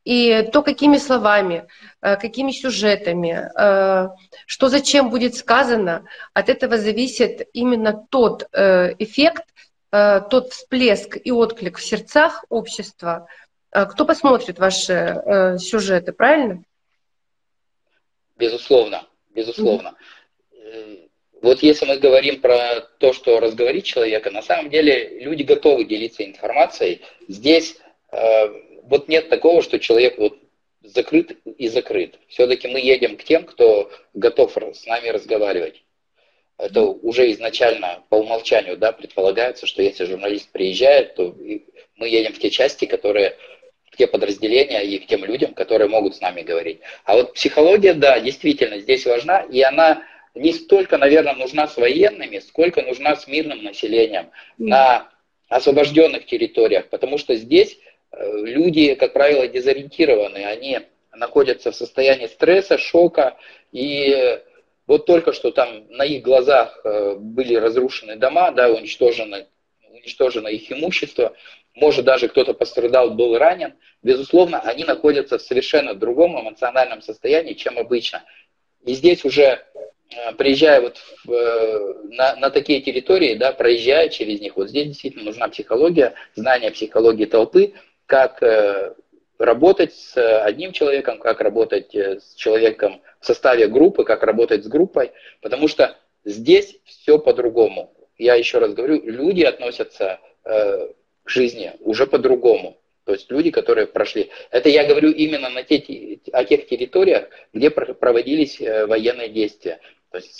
И то, какими словами, э, какими сюжетами, э, что зачем будет сказано, от этого зависит именно тот э, эффект, тот всплеск и отклик в сердцах общества. Кто посмотрит ваши сюжеты, правильно? Безусловно, безусловно. Mm-hmm. Вот если мы говорим про то, что разговорить человека, на самом деле люди готовы делиться информацией. Здесь вот нет такого, что человек вот закрыт и закрыт. Все-таки мы едем к тем, кто готов с нами разговаривать. Это уже изначально по умолчанию да, предполагается, что если журналист приезжает, то мы едем в те части, которые в те подразделения и к тем людям, которые могут с нами говорить. А вот психология, да, действительно здесь важна, и она не столько, наверное, нужна с военными, сколько нужна с мирным населением на освобожденных территориях, потому что здесь люди, как правило, дезориентированы, они находятся в состоянии стресса, шока, и вот только что там на их глазах э, были разрушены дома, да, уничтожено, уничтожено их имущество, может даже кто-то пострадал, был ранен, безусловно, они находятся в совершенно другом эмоциональном состоянии, чем обычно. И здесь уже э, приезжая вот в, э, на, на такие территории, да, проезжая через них, вот здесь действительно нужна психология, знание психологии толпы, как э, работать с одним человеком, как работать э, с человеком в составе группы, как работать с группой, потому что здесь все по-другому. Я еще раз говорю, люди относятся э, к жизни уже по-другому. То есть люди, которые прошли. Это я говорю именно на те, о тех территориях, где проводились военные действия. То есть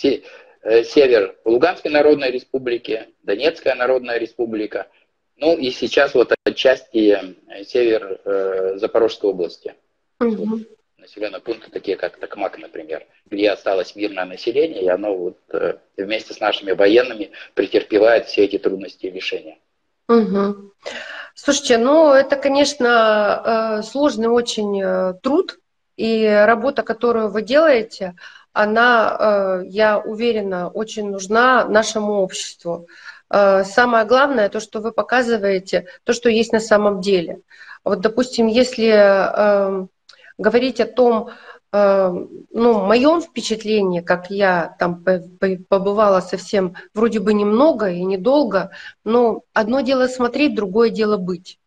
север Луганской Народной Республики, Донецкая Народная Республика – Ну и сейчас вот отчасти север э, Запорожской области. Угу. Населенные пункты, такие как Токмак, например, где осталось мирное население, и оно вот э, вместе с нашими военными претерпевает все эти трудности и лишения. Угу. Слушайте, ну это, конечно, э, сложный очень э, труд, и работа, которую вы делаете, она, э, я уверена, очень нужна нашему обществу. Самое главное, то, что вы показываете, то, что есть на самом деле. Вот, допустим, если эм, говорить о том, эм, ну, моем впечатлении, как я там побывала совсем вроде бы немного и недолго, но одно дело смотреть, другое дело быть.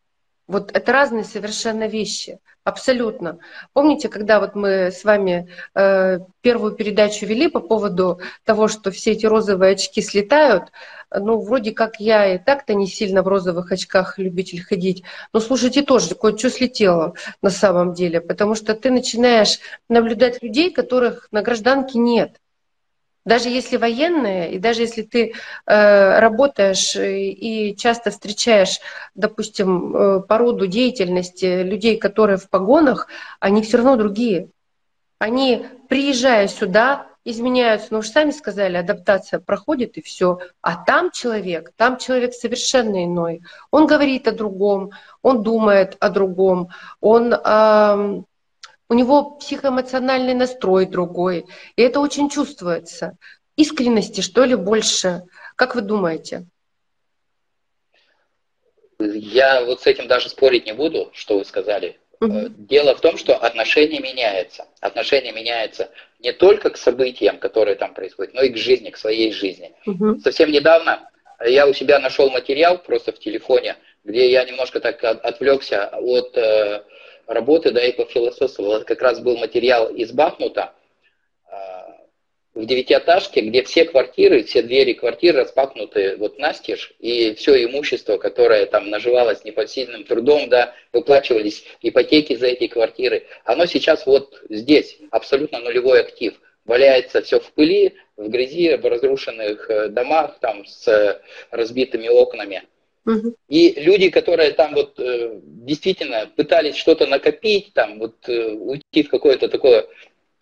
Вот это разные совершенно вещи. Абсолютно. Помните, когда вот мы с вами э, первую передачу вели по поводу того, что все эти розовые очки слетают, ну, вроде как я и так-то не сильно в розовых очках любитель ходить, но слушайте тоже, кое-что слетело на самом деле, потому что ты начинаешь наблюдать людей, которых на гражданке нет. Даже если военные, и даже если ты э, работаешь и часто встречаешь, допустим, э, по деятельности людей, которые в погонах, они все равно другие. Они, приезжая сюда, изменяются. Ну, же сами сказали, адаптация проходит и все. А там человек, там человек совершенно иной. Он говорит о другом, он думает о другом, он э, у него психоэмоциональный настрой другой, и это очень чувствуется. Искренности, что ли, больше? Как вы думаете? Я вот с этим даже спорить не буду, что вы сказали. Угу. Дело в том, что отношение меняется. Отношение меняется не только к событиям, которые там происходят, но и к жизни, к своей жизни. Угу. Совсем недавно я у себя нашел материал просто в телефоне, где я немножко так отвлекся от э, работы, да, и пофилософствовал. Это как раз был материал из Бахмута э, в девятиэтажке, где все квартиры, все двери квартир распахнуты вот настежь, и все имущество, которое там наживалось непосильным трудом, да, выплачивались ипотеки за эти квартиры, оно сейчас вот здесь, абсолютно нулевой актив. Валяется все в пыли, в грязи, в разрушенных э, домах, там с разбитыми окнами. И люди, которые там вот э, действительно пытались что-то накопить, там вот э, уйти в какое-то такое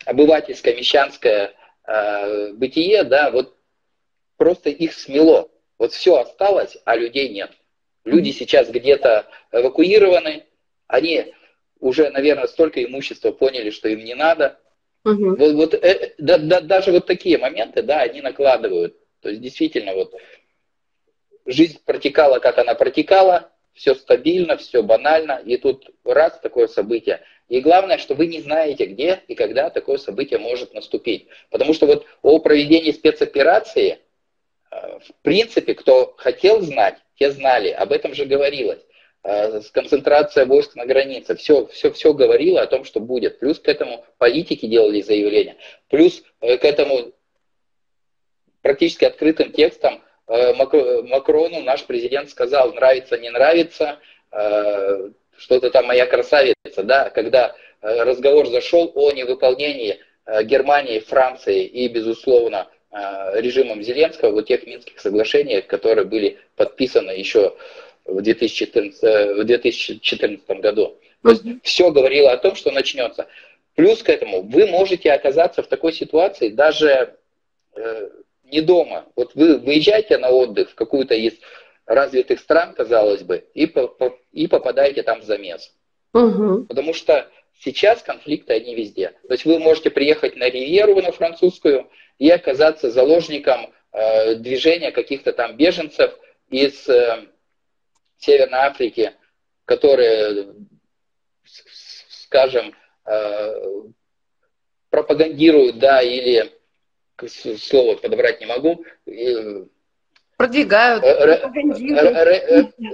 обывательское, мещанское э, бытие, да, вот просто их смело. Вот все осталось, а людей нет. Люди сейчас где-то эвакуированы, они уже, наверное, столько имущества поняли, что им не надо. Угу. Вот, вот э, да, да, даже вот такие моменты, да, они накладывают. То есть действительно вот жизнь протекала, как она протекала, все стабильно, все банально, и тут раз такое событие. И главное, что вы не знаете, где и когда такое событие может наступить. Потому что вот о проведении спецоперации, э, в принципе, кто хотел знать, те знали, об этом же говорилось. Э, концентрация войск на границе, все, все, все говорило о том, что будет. Плюс к этому политики делали заявления, плюс э, к этому практически открытым текстом Макрону наш президент сказал, нравится, не нравится, э, что-то там моя красавица, да, когда э, разговор зашел о невыполнении Германии, Франции и, безусловно, режимом Зеленского вот тех Минских соглашений, которые были подписаны еще в 2014, в 2014 году. То есть все говорило о том, что начнется. Плюс к этому вы можете оказаться в такой ситуации даже не дома. Вот вы выезжаете на отдых в какую-то из развитых стран, казалось бы, и, и попадаете там в замес. Угу. Потому что сейчас конфликты, они везде. То есть вы можете приехать на Ривьеру, на французскую, и оказаться заложником э, движения каких-то там беженцев из э, Северной Африки, которые, скажем, э, пропагандируют, да, или слово подобрать не могу. Продвигают,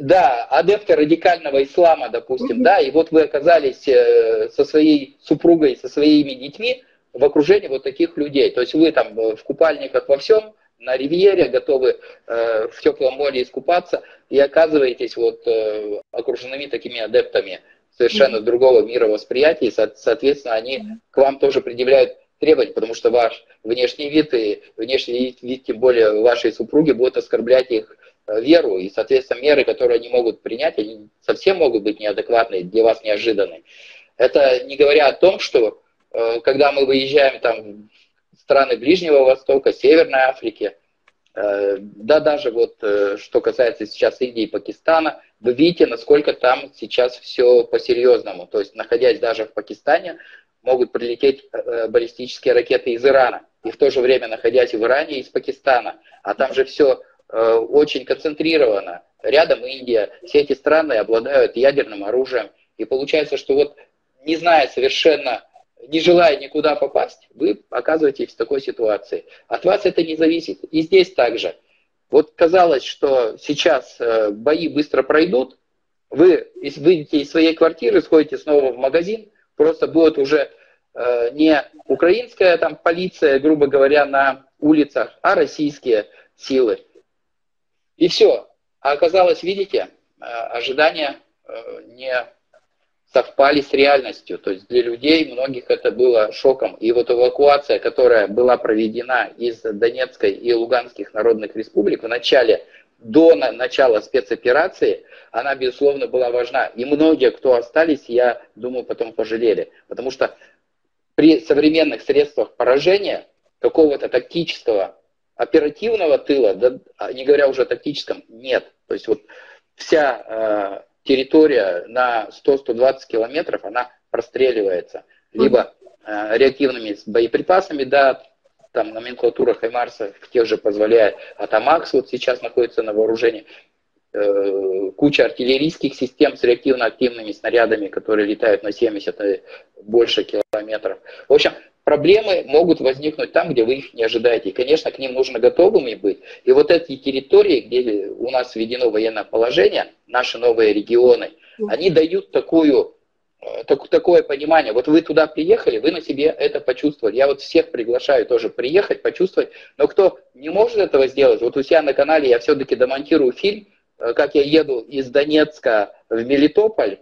Да, адепты радикального ислама, допустим, да, и вот вы оказались э, со своей супругой, со своими детьми в окружении вот таких людей. То есть вы там в купальниках во всем, на ривьере, готовы э, в теплом море искупаться, и оказываетесь вот э, окруженными такими адептами совершенно mm-hmm. другого мировосприятия, и, соответственно, они mm-hmm. к вам тоже предъявляют требовать, потому что ваш внешний вид и внешний вид, тем более вашей супруги, будет оскорблять их э, веру, и, соответственно, меры, которые они могут принять, они совсем могут быть неадекватные, для вас неожиданные. Это не говоря о том, что э, когда мы выезжаем там в страны Ближнего Востока, Северной Африки, э, да даже вот что касается сейчас Индии и Пакистана, вы видите, насколько там сейчас все по-серьезному. То есть, находясь даже в Пакистане, могут прилететь баллистические ракеты из Ирана и в то же время находясь в Иране и из Пакистана. А там же все э, очень концентрировано. Рядом Индия. Все эти страны обладают ядерным оружием. И получается, что вот не зная совершенно, не желая никуда попасть, вы оказываетесь в такой ситуации. От вас это не зависит. И здесь также. Вот казалось, что сейчас э, бои быстро пройдут, вы выйдете из своей квартиры, сходите снова в магазин, просто будет уже Э, не украинская там полиция, грубо говоря, на улицах, а российские силы. И все. А оказалось, видите, э, ожидания э, не совпали с реальностью. То есть для людей многих это было шоком. И вот эвакуация, которая была проведена из Донецкой и Луганских народных республик в начале, до начала спецоперации, она, безусловно, была важна. И многие, кто остались, я думаю, потом пожалели. Потому что при современных средствах поражения какого-то тактического оперативного тыла, да, а не говоря уже о тактическом, нет. То есть вот вся э, территория на 100-120 километров, она простреливается. Либо э, реактивными боеприпасами, да, там номенклатура Хаймарса в тех же позволяет, Атамакс вот сейчас находится на вооружении, Э, куча артиллерийских систем с реактивно-активными снарядами, которые летают на 70 и больше километров. В общем, проблемы могут возникнуть там, где вы их не ожидаете. И, конечно, к ним нужно готовыми быть. И вот эти территории, где у нас введено военное положение, наши новые регионы, они дают такую э, так, такое понимание. Вот вы туда приехали, вы на себе это почувствовали. Я вот всех приглашаю тоже приехать, почувствовать. Но кто не может этого сделать, вот у себя на канале я все-таки демонтирую фильм, Э, как я еду из Донецка в Мелитополь,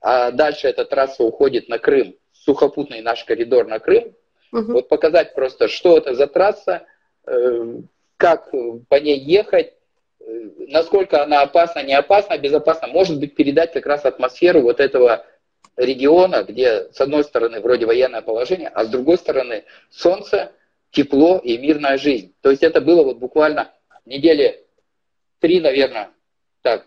а дальше эта трасса уходит на Крым, сухопутный наш коридор на Крым. Угу. Вот показать просто, что это за трасса, э, как по ней ехать, э, насколько она опасна, не опасна, безопасна. Может быть, передать как раз атмосферу вот этого региона, где с одной стороны вроде военное положение, а с другой стороны солнце, тепло и мирная жизнь. То есть это было вот буквально недели три, наверное, так,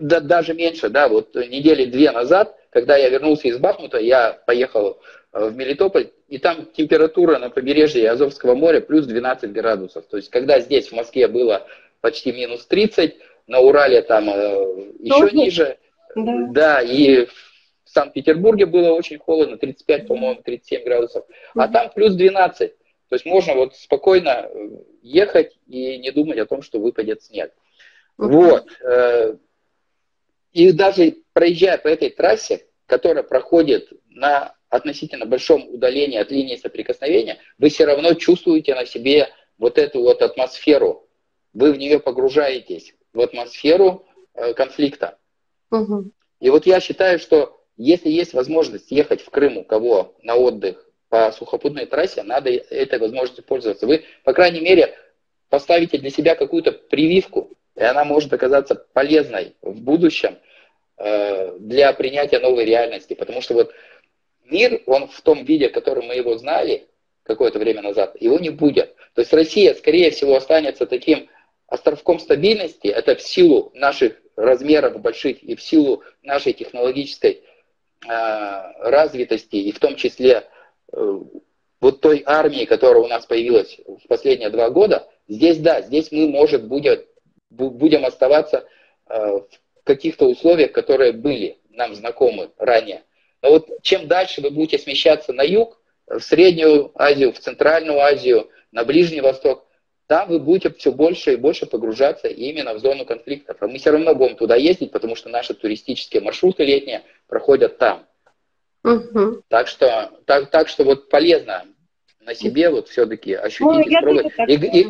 да, даже меньше, да, вот недели две назад, когда я вернулся из Бахмута, я поехал э, в Мелитополь, и там температура на побережье Азовского моря плюс 12 градусов. То есть, когда здесь в Москве было почти минус 30, на Урале там э, еще Тоже? ниже, да. да, и в Санкт-Петербурге было очень холодно, 35, по-моему, 37 градусов, а там плюс 12. То есть можно вот спокойно э, ехать и не думать о том, что выпадет снег. Вот. Э, и даже проезжая по этой трассе, которая проходит на относительно большом удалении от линии соприкосновения, вы все равно чувствуете на себе вот эту вот атмосферу. Вы в нее погружаетесь, в атмосферу э, конфликта. Угу. И вот я считаю, что если есть возможность ехать в Крым у кого на отдых по сухопутной трассе, надо этой возможностью пользоваться. Вы, по крайней мере, поставите для себя какую-то прививку и она может оказаться полезной в будущем э, для принятия новой реальности. Потому что вот мир, он в том виде, в котором мы его знали какое-то время назад, его не будет. То есть Россия, скорее всего, останется таким островком стабильности, это в силу наших размеров больших и в силу нашей технологической развитости, и в том числе э, вот той армии, которая у нас появилась в последние два года, здесь да, здесь мы, может, будет будем оставаться э, в каких-то условиях, которые были нам знакомы ранее. Но вот чем дальше вы будете смещаться на юг, в Среднюю Азию, в Центральную Азию, на Ближний Восток, там вы будете все больше и больше погружаться именно в зону конфликтов. А мы все равно будем туда ездить, потому что наши туристические маршруты летние проходят там. Угу. Так что, так, так что вот полезно на себе вот все-таки ощутить ну, и, и, и,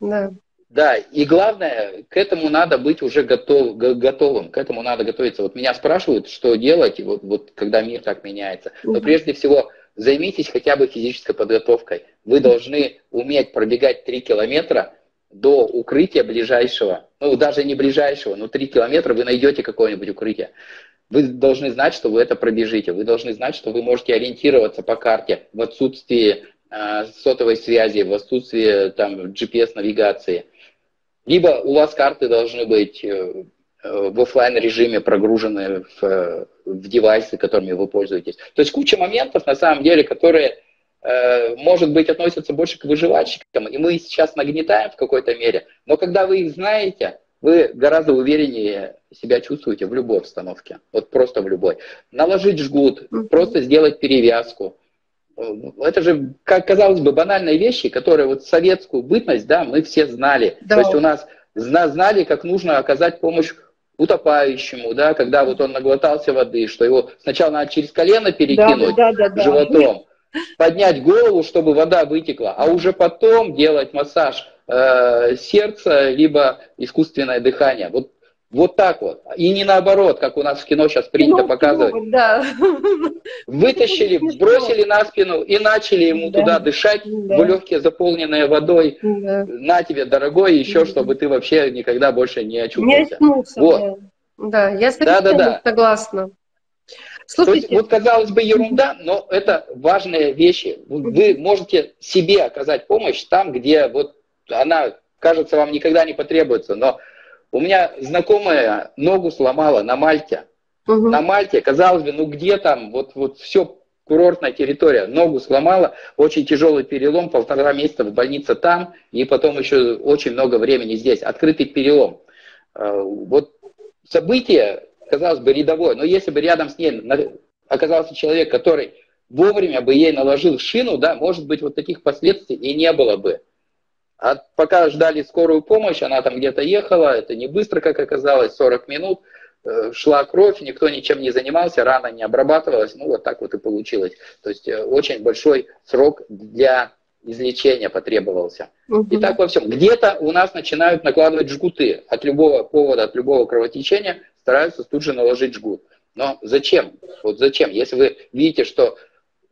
да. Да, и главное, к этому надо быть уже готов, готовым, к этому надо готовиться. Вот меня спрашивают, что делать, вот, вот когда мир так меняется. Но прежде всего, займитесь хотя бы физической подготовкой. Вы должны уметь пробегать 3 километра до укрытия ближайшего, ну даже не ближайшего, но 3 километра вы найдете какое-нибудь укрытие. Вы должны знать, что вы это пробежите. Вы должны знать, что вы можете ориентироваться по карте в отсутствии э, сотовой связи, в отсутствии там, GPS-навигации. Либо у вас карты должны быть э, в офлайн режиме прогружены в, в девайсы, которыми вы пользуетесь. То есть куча моментов, на самом деле, которые, э, может быть, относятся больше к выживальщикам, и мы сейчас нагнетаем в какой-то мере, но когда вы их знаете, вы гораздо увереннее себя чувствуете в любой обстановке. Вот просто в любой. Наложить жгут, mm-hmm. просто сделать перевязку. Это же, как казалось бы, банальные вещи, которые вот советскую бытность, да, мы все знали. Да. То есть у нас знали, как нужно оказать помощь утопающему, да, когда вот он наглотался воды, что его сначала надо через колено перекинуть да, да, да, животом, да. поднять голову, чтобы вода вытекла, а уже потом делать массаж э, сердца, либо искусственное дыхание. Вот вот так вот. И не наоборот, как у нас в кино сейчас принято кино, показывать. Кино, да. Вытащили, бросили на спину и начали ему да. туда дышать да. в легкие, заполненные водой. Да. На тебе, дорогой, еще, да. чтобы ты вообще никогда больше не очухался. Не очнулся, вот. да. Да, я да, да, да. согласна. Слушайте. То есть, вот казалось бы ерунда, но это важные вещи. Вы можете себе оказать помощь там, где вот она, кажется, вам никогда не потребуется, но у меня знакомая ногу сломала на Мальте. Угу. На Мальте, казалось бы, ну где там, вот, вот все курортная территория, ногу сломала, очень тяжелый перелом, полтора месяца в больнице там, и потом еще очень много времени здесь, открытый перелом. А, вот событие, казалось бы, рядовое, но если бы рядом с ней оказался человек, который вовремя бы ей наложил шину, да, может быть, вот таких последствий и не было бы. А пока ждали скорую помощь, она там где-то ехала, это не быстро, как оказалось, 40 минут, э, шла кровь, никто ничем не занимался, рана не обрабатывалась, ну вот так вот и получилось. То есть э, очень большой срок для излечения потребовался. Угу. И так во всем. Где-то у нас начинают накладывать жгуты. От любого повода, от любого кровотечения стараются тут же наложить жгут. Но зачем? Вот зачем? Если вы видите, что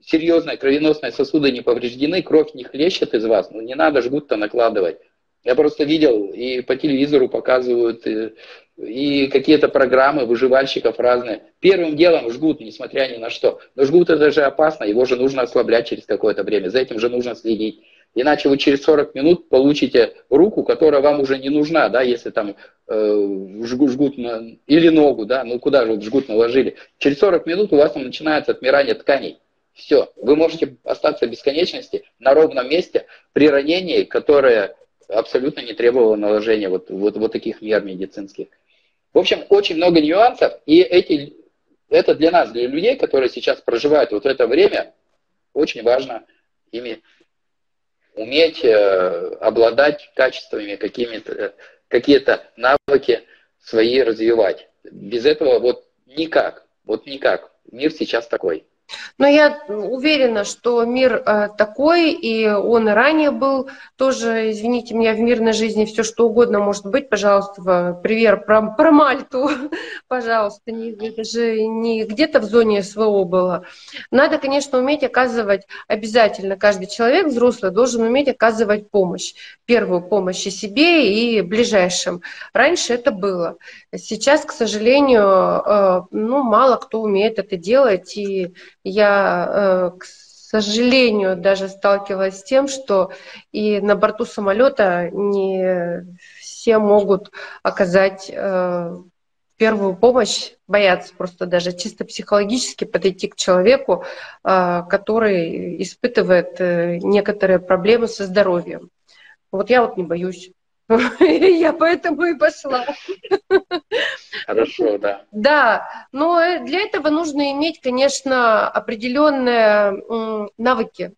серьезные кровеносные сосуды не повреждены, кровь не хлещет из вас, ну не надо жгут-то накладывать. Я просто видел, и по телевизору показывают, и, и какие-то программы выживальщиков разные. Первым делом жгут, несмотря ни на что. Но жгут это же опасно, его же нужно ослаблять через какое-то время, за этим же нужно следить. Иначе вы через 40 минут получите руку, которая вам уже не нужна, да, если там э, жгут, жгут на, или ногу, да, ну куда же жгут наложили. Через 40 минут у вас там начинается отмирание тканей. Все, вы можете остаться в бесконечности на ровном месте при ранении, которое абсолютно не требовало наложения вот, вот, вот таких мер медицинских. В общем, очень много нюансов, и эти, это для нас, для людей, которые сейчас проживают вот это время, очень важно ими уметь э, обладать качествами, какими-то, какие-то навыки свои развивать. Без этого вот никак, вот никак. Мир сейчас такой. Но я уверена, что мир э, такой, и он и ранее был тоже, извините меня, в мирной жизни все что угодно может быть. Пожалуйста, пример про, про Мальту, пожалуйста, не, это же не где-то в зоне СВО было. Надо, конечно, уметь оказывать, обязательно каждый человек взрослый должен уметь оказывать помощь. Первую помощь и себе, и ближайшим. Раньше это было. Сейчас, к сожалению, э, ну, мало кто умеет это делать, и я, э, к сожалению, даже сталкивалась с тем, что и на борту самолета не все могут оказать э, первую помощь, боятся просто даже чисто психологически подойти к человеку, э, который испытывает некоторые проблемы со здоровьем. Вот я вот не боюсь. Я поэтому и пошла. Хорошо, да. Да, но для этого нужно иметь, конечно, определенные навыки.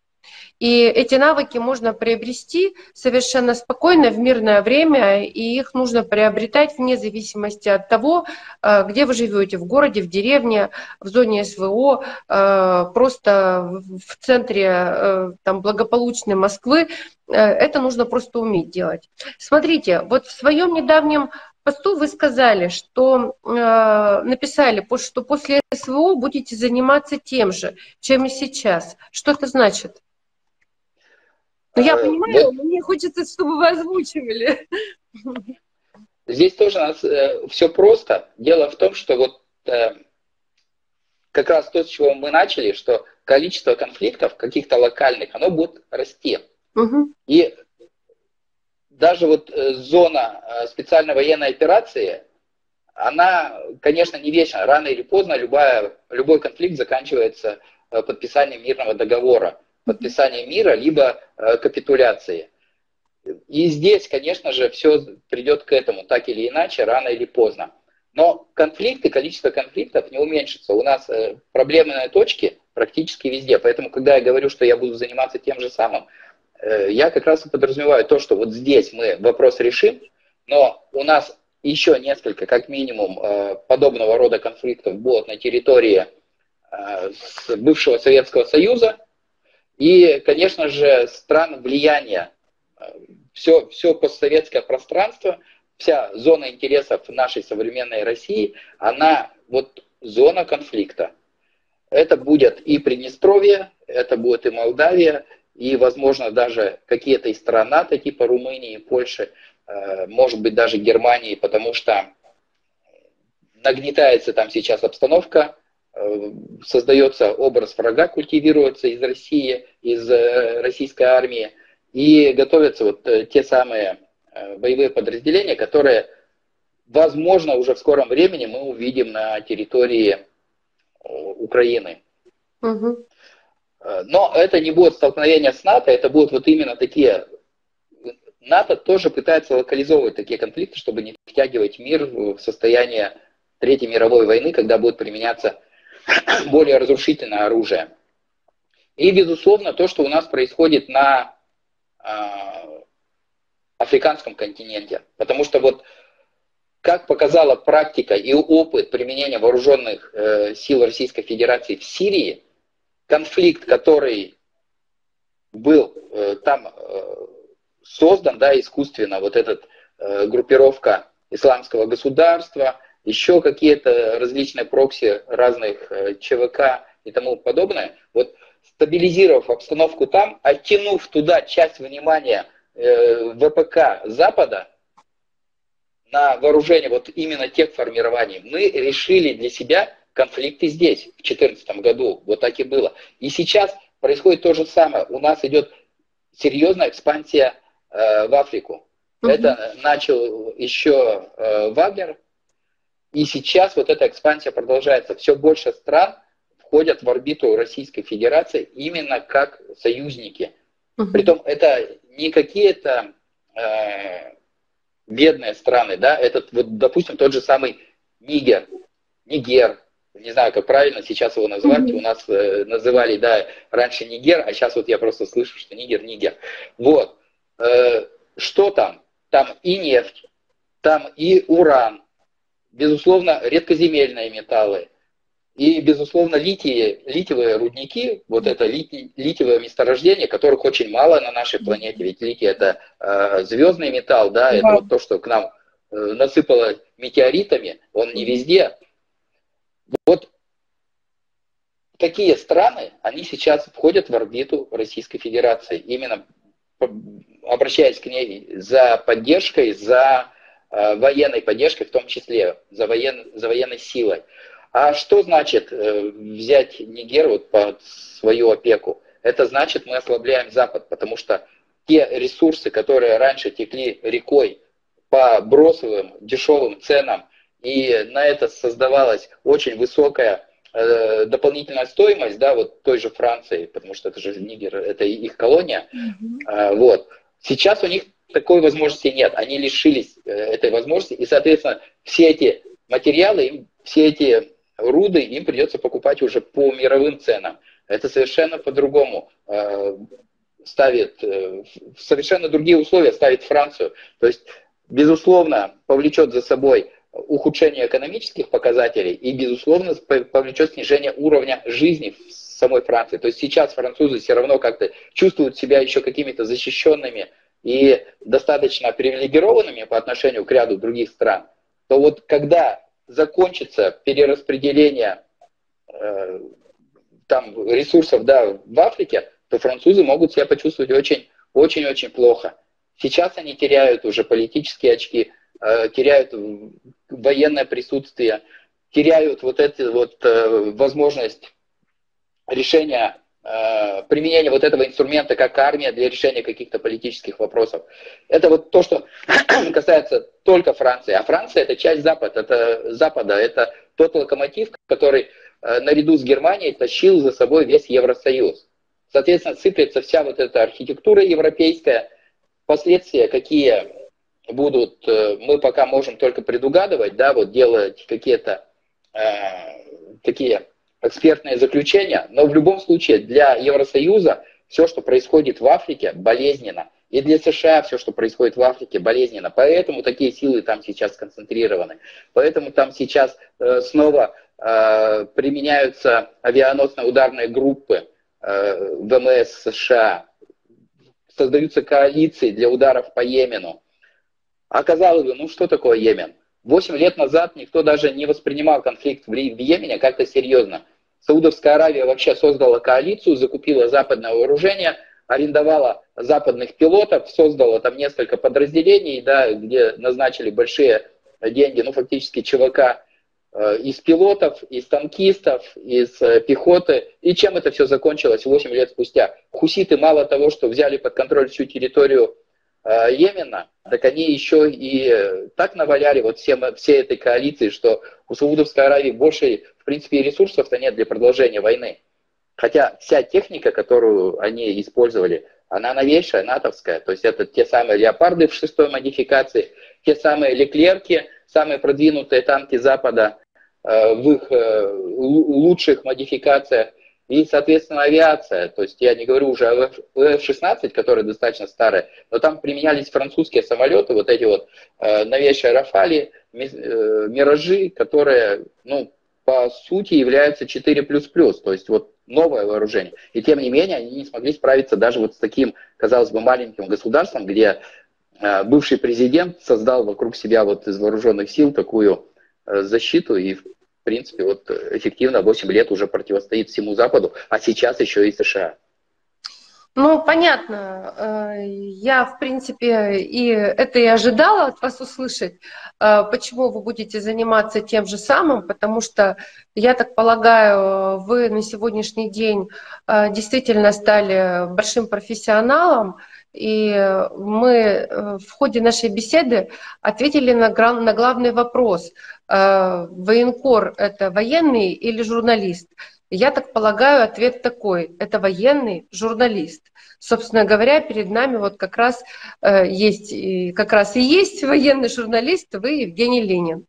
И эти навыки можно приобрести совершенно спокойно в мирное время, и их нужно приобретать вне зависимости от того, э, где вы живете, в городе, в деревне, в зоне СВО, э, просто в центре э, там, благополучной Москвы. Это нужно просто уметь делать. Смотрите, вот в своем недавнем посту вы сказали, что э, написали, что после СВО будете заниматься тем же, чем и сейчас. Что это значит? Ну, я понимаю, вот. мне хочется, чтобы вы озвучивали. Здесь тоже у нас э, все просто. Дело в том, что вот э, как раз то, с чего мы начали, что количество конфликтов каких-то локальных, оно будет расти. Угу. И даже вот э, зона э, специальной военной операции, она, конечно, не вечна. Рано или поздно любая, любой конфликт заканчивается э, подписанием мирного договора, подписанием мира, либо капитуляции. И здесь, конечно же, все придет к этому, так или иначе, рано или поздно. Но конфликты, количество конфликтов не уменьшится. У нас проблемные точки практически везде. Поэтому, когда я говорю, что я буду заниматься тем же самым, Э, я как раз и подразумеваю то, что вот здесь мы вопрос решим, но у нас еще несколько, как минимум, э, подобного рода конфликтов будут на территории э, бывшего Советского Союза и, конечно же, стран влияния. Все, все постсоветское пространство, вся зона интересов нашей современной России, она вот зона конфликта. Это будет и Приднестровье, это будет и Молдавия, и, возможно, даже какие-то из стран НАТО, типа Румынии, Польши, э, может быть, даже Германии, потому что нагнетается там сейчас обстановка, создается образ врага, культивируется из России, из э, российской армии, и готовятся вот те самые боевые подразделения, которые, возможно, уже в скором времени мы увидим на территории Украины. Угу. Э, но это не будет столкновение с НАТО, это будут вот именно такие... НАТО тоже пытается локализовывать такие конфликты, чтобы не втягивать мир в состояние Третьей мировой войны, когда будет применяться более разрушительное оружие. И, безусловно, то, что у нас происходит на э, африканском континенте. Потому что вот как показала практика и опыт применения вооруженных э, сил Российской Федерации в Сирии, конфликт, который был э, там э, создан, да, искусственно, вот эта э, группировка исламского государства, еще какие-то различные прокси разных э, ЧВК и тому подобное, вот стабилизировав обстановку там, оттянув туда часть внимания э, ВПК Запада на вооружение вот именно тех формирований, мы решили для себя конфликты здесь, в 2014 году. Вот так и было. И сейчас происходит то же самое. У нас идет серьезная экспансия э, в Африку. Угу. Это начал еще э, Вагнер. И сейчас вот эта экспансия продолжается. Все больше стран входят в орбиту Российской Федерации именно как союзники. Угу. Притом это не какие-то э, бедные страны, да, это вот, допустим, тот же самый Нигер, Нигер, не знаю, как правильно сейчас его назвать, mm-hmm. у нас э, называли, да, раньше Нигер, а сейчас вот я просто слышу, что Нигер, Нигер. Вот, э, что там? Там и нефть, там и уран, безусловно, редкоземельные металлы, и, безусловно, литии, литиевые рудники, вот это лити, литиевое месторождение, которых очень мало на нашей планете, ведь литий это э, звездный металл, да, это вот то, что к нам э, насыпало метеоритами, он не везде, вот такие страны, они сейчас входят в орбиту Российской Федерации, именно обращаясь к ней за поддержкой, за военной поддержкой, в том числе за, воен, за военной силой. А что значит э, взять Нигер вот под свою опеку? Это значит, мы ослабляем Запад, потому что те ресурсы, которые раньше текли рекой по бросовым дешевым ценам и на это создавалась очень высокая э, дополнительная стоимость, да, вот той же Франции, потому что это же Нигер, это их колония, mm-hmm. э, вот. Сейчас у них такой возможности нет, они лишились э, этой возможности, и, соответственно, все эти материалы, все эти руды им придется покупать уже по мировым ценам. Это совершенно по-другому э, ставит, э, совершенно другие условия ставит Францию. То есть, безусловно, повлечет за собой ухудшение экономических показателей и, безусловно, повлечет снижение уровня жизни в самой Франции. То есть сейчас французы все равно как-то чувствуют себя еще какими-то защищенными и достаточно привилегированными по отношению к ряду других стран, то вот когда закончится перераспределение э, там ресурсов да, в Африке, то французы могут себя почувствовать очень, очень-очень плохо. Сейчас они теряют уже политические очки, э, теряют военное присутствие, теряют вот эту вот э, возможность решения применение вот этого инструмента как армия для решения каких-то политических вопросов. Это вот то, что касается только Франции. А Франция это часть Запада, это Запада, это тот локомотив, который э, наряду с Германией тащил за собой весь Евросоюз. Соответственно, сыплется вся вот эта архитектура европейская. Последствия какие будут, э, мы пока можем только предугадывать, да, вот делать какие-то э, такие экспертное заключение, но в любом случае для Евросоюза все, что происходит в Африке, болезненно. И для США все, что происходит в Африке, болезненно. Поэтому такие силы там сейчас сконцентрированы. Поэтому там сейчас э, снова э, применяются авианосно-ударные группы э, ВМС США. Создаются коалиции для ударов по Йемену. А казалось бы, ну что такое Йемен? Восемь лет назад никто даже не воспринимал конфликт в Йемене как-то серьезно. Саудовская Аравия вообще создала коалицию, закупила западное вооружение, арендовала западных пилотов, создала там несколько подразделений, да, где назначили большие деньги, ну фактически ЧВК э, из пилотов, из танкистов, из э, пехоты. И чем это все закончилось 8 лет спустя? Хуситы мало того, что взяли под контроль всю территорию Йемена, так они еще и э, так наваляли вот всем, всей этой коалиции, что у Саудовской Аравии больше, в принципе, ресурсов-то нет для продолжения войны. Хотя вся техника, которую они использовали, она новейшая, натовская. То есть это те самые леопарды в шестой модификации, те самые леклерки, самые продвинутые танки Запада э, в их лучших модификациях. И, соответственно, авиация. То есть я не говорю уже о F-16, которые достаточно старые, но там применялись французские самолеты, вот эти вот э, новейшие Рафали, э, Миражи, которые, ну, по сути являются 4++, то есть вот новое вооружение. И тем не менее они не смогли справиться даже вот с таким, казалось бы, маленьким государством, где э, бывший президент создал вокруг себя вот из вооруженных сил такую э, защиту и принципе, вот эффективно 8 лет уже противостоит всему Западу, а сейчас еще и США. Ну, понятно. Э, я, в принципе, и это и ожидала от вас услышать, э, почему вы будете заниматься тем же самым, потому что, я так полагаю, вы на сегодняшний день э, действительно стали большим профессионалом, и мы в ходе нашей беседы ответили на, на главный вопрос – Э, военкор – это военный или журналист? Я так полагаю, ответ такой – это военный журналист. Собственно говоря, перед нами вот как раз э, есть, как раз и есть военный журналист, вы Евгений Ленин.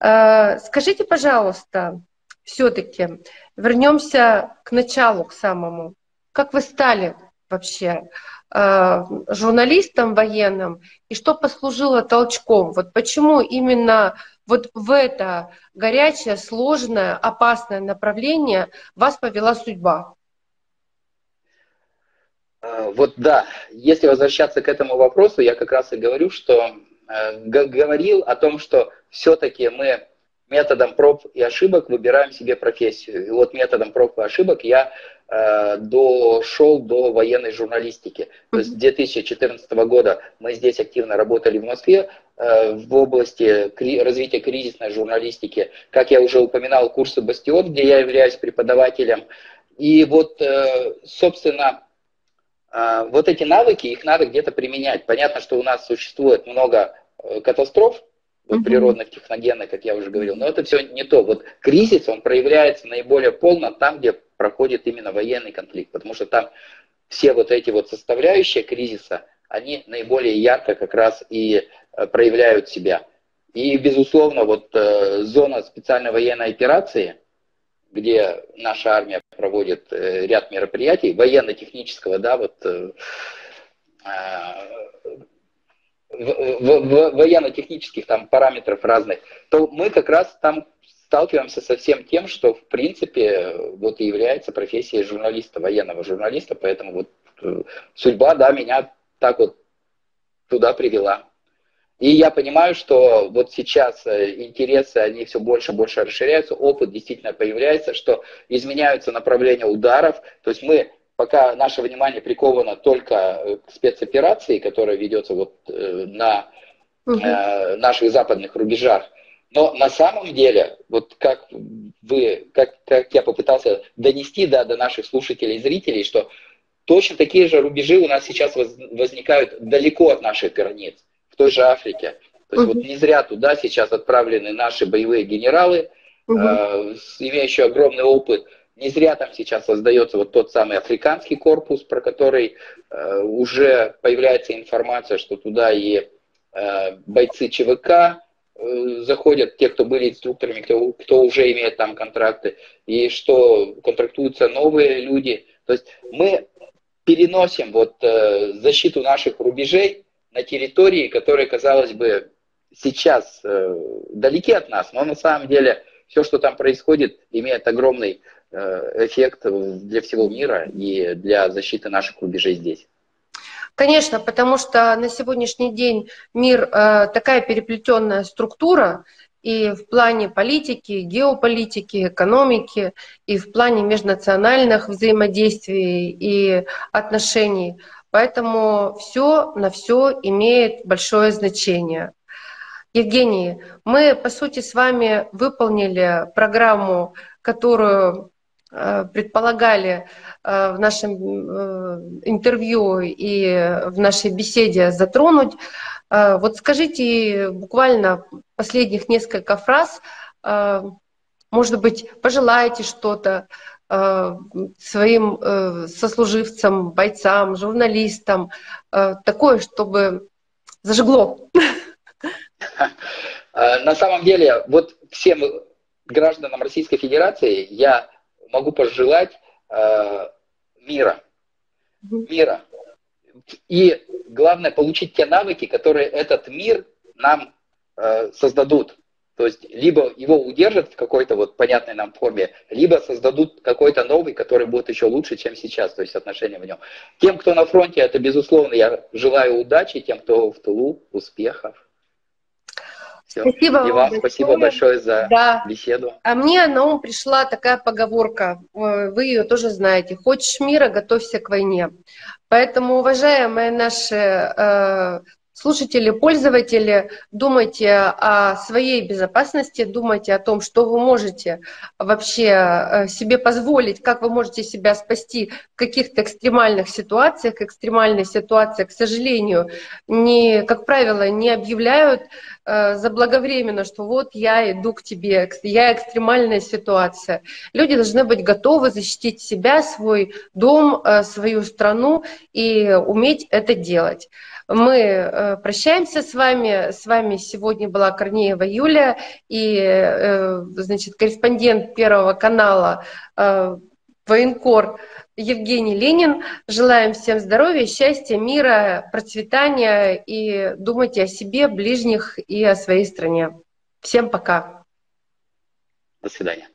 Э, скажите, пожалуйста, все-таки вернемся к началу, к самому. Как вы стали вообще журналистом военным и что послужило толчком? Вот почему именно вот в это горячее, сложное, опасное направление вас повела судьба? А, вот да, если возвращаться к этому вопросу, я как раз и говорю, что э, говорил о том, что все-таки мы методом проб и ошибок выбираем себе профессию. И вот методом проб и ошибок я э, дошел до военной журналистики. То есть с 2014 года мы здесь активно работали в Москве э, в области развития кризисной журналистики. Как я уже упоминал, курсы «Бастион», где я являюсь преподавателем. И вот, э, собственно, э, вот эти навыки, их надо где-то применять. Понятно, что у нас существует много э, катастроф, вот, природных, техногенных, как я уже говорил. Но это все не то. Вот кризис, он проявляется наиболее полно там, где проходит именно военный конфликт, потому что там все вот эти вот составляющие кризиса, они наиболее ярко как раз и э, проявляют себя. И, безусловно, вот э, зона специальной военной операции, где наша армия проводит э, ряд мероприятий, военно-технического, да, вот э, э военно-технических там параметров разных, то мы как раз там сталкиваемся со всем тем, что в принципе вот и является профессией журналиста, военного журналиста, поэтому вот э, судьба, да, меня так вот туда привела. И я понимаю, что вот сейчас э, интересы, они все больше и больше расширяются, опыт действительно появляется, что изменяются направления ударов, то есть мы пока наше внимание приковано только к спецоперации, которая ведется вот на угу. наших западных рубежах, но на самом деле, вот как вы, как, как я попытался донести да, до наших слушателей и зрителей, что точно такие же рубежи у нас сейчас возникают далеко от наших границ, в той же Африке. То есть вот не зря туда сейчас отправлены наши боевые генералы, угу. э, имеющие огромный опыт. Не зря там сейчас создается вот тот самый африканский корпус, про который э, уже появляется информация, что туда и э, бойцы ЧВК Э, заходят те, кто были инструкторами, кто, кто уже имеет там контракты, и что контрактуются новые люди. То есть мы переносим вот э, защиту наших рубежей на территории, которые, казалось бы, сейчас э, далеки от нас, но на самом деле все, что там происходит, имеет огромный эффект для всего мира и для защиты наших рубежей здесь. Конечно, потому что на сегодняшний день мир э, такая переплетенная структура, и в плане политики, геополитики, экономики, и в плане межнациональных взаимодействий и отношений. Поэтому все на все имеет большое значение. Евгений, мы, по сути, с вами выполнили программу, которую Э, предполагали э, в нашем э, интервью и в нашей беседе затронуть. Вот скажите буквально последних несколько фраз, может быть, пожелаете что-то своим сослуживцам, бойцам, журналистам, такое, чтобы зажгло. На самом деле, вот всем гражданам Российской Федерации я могу пожелать э, мира. Мира. И главное, получить те навыки, которые этот мир нам э, создадут. То есть либо его удержат в какой-то вот понятной нам форме, либо создадут какой-то новый, который будет еще лучше, чем сейчас, то есть отношения в нем. Тем, кто на фронте, это безусловно, я желаю удачи, тем, кто в тылу, успехов. Все. Спасибо И вам спасибо большое за да. беседу. А мне на ум пришла такая поговорка, вы ее тоже знаете. Хочешь мира, готовься к войне. Поэтому, уважаемые наши э, Слушатели, пользователи, думайте о своей безопасности, думайте о том, что вы можете вообще э, себе позволить, как вы можете себя спасти в каких-то экстремальных ситуациях. Экстремальные ситуации, к сожалению, не, как правило, не объявляют э, заблаговременно, что вот я иду к тебе, я экстремальная ситуация. Люди должны быть готовы защитить себя, свой дом, э, свою страну и уметь это делать. Мы э, прощаемся с вами. С вами сегодня была Корнеева Юлия и э, значит, корреспондент Первого канала э, военкор Евгений Ленин. Желаем всем здоровья, счастья, мира, процветания и думайте о себе, ближних и о своей стране. Всем пока. До свидания.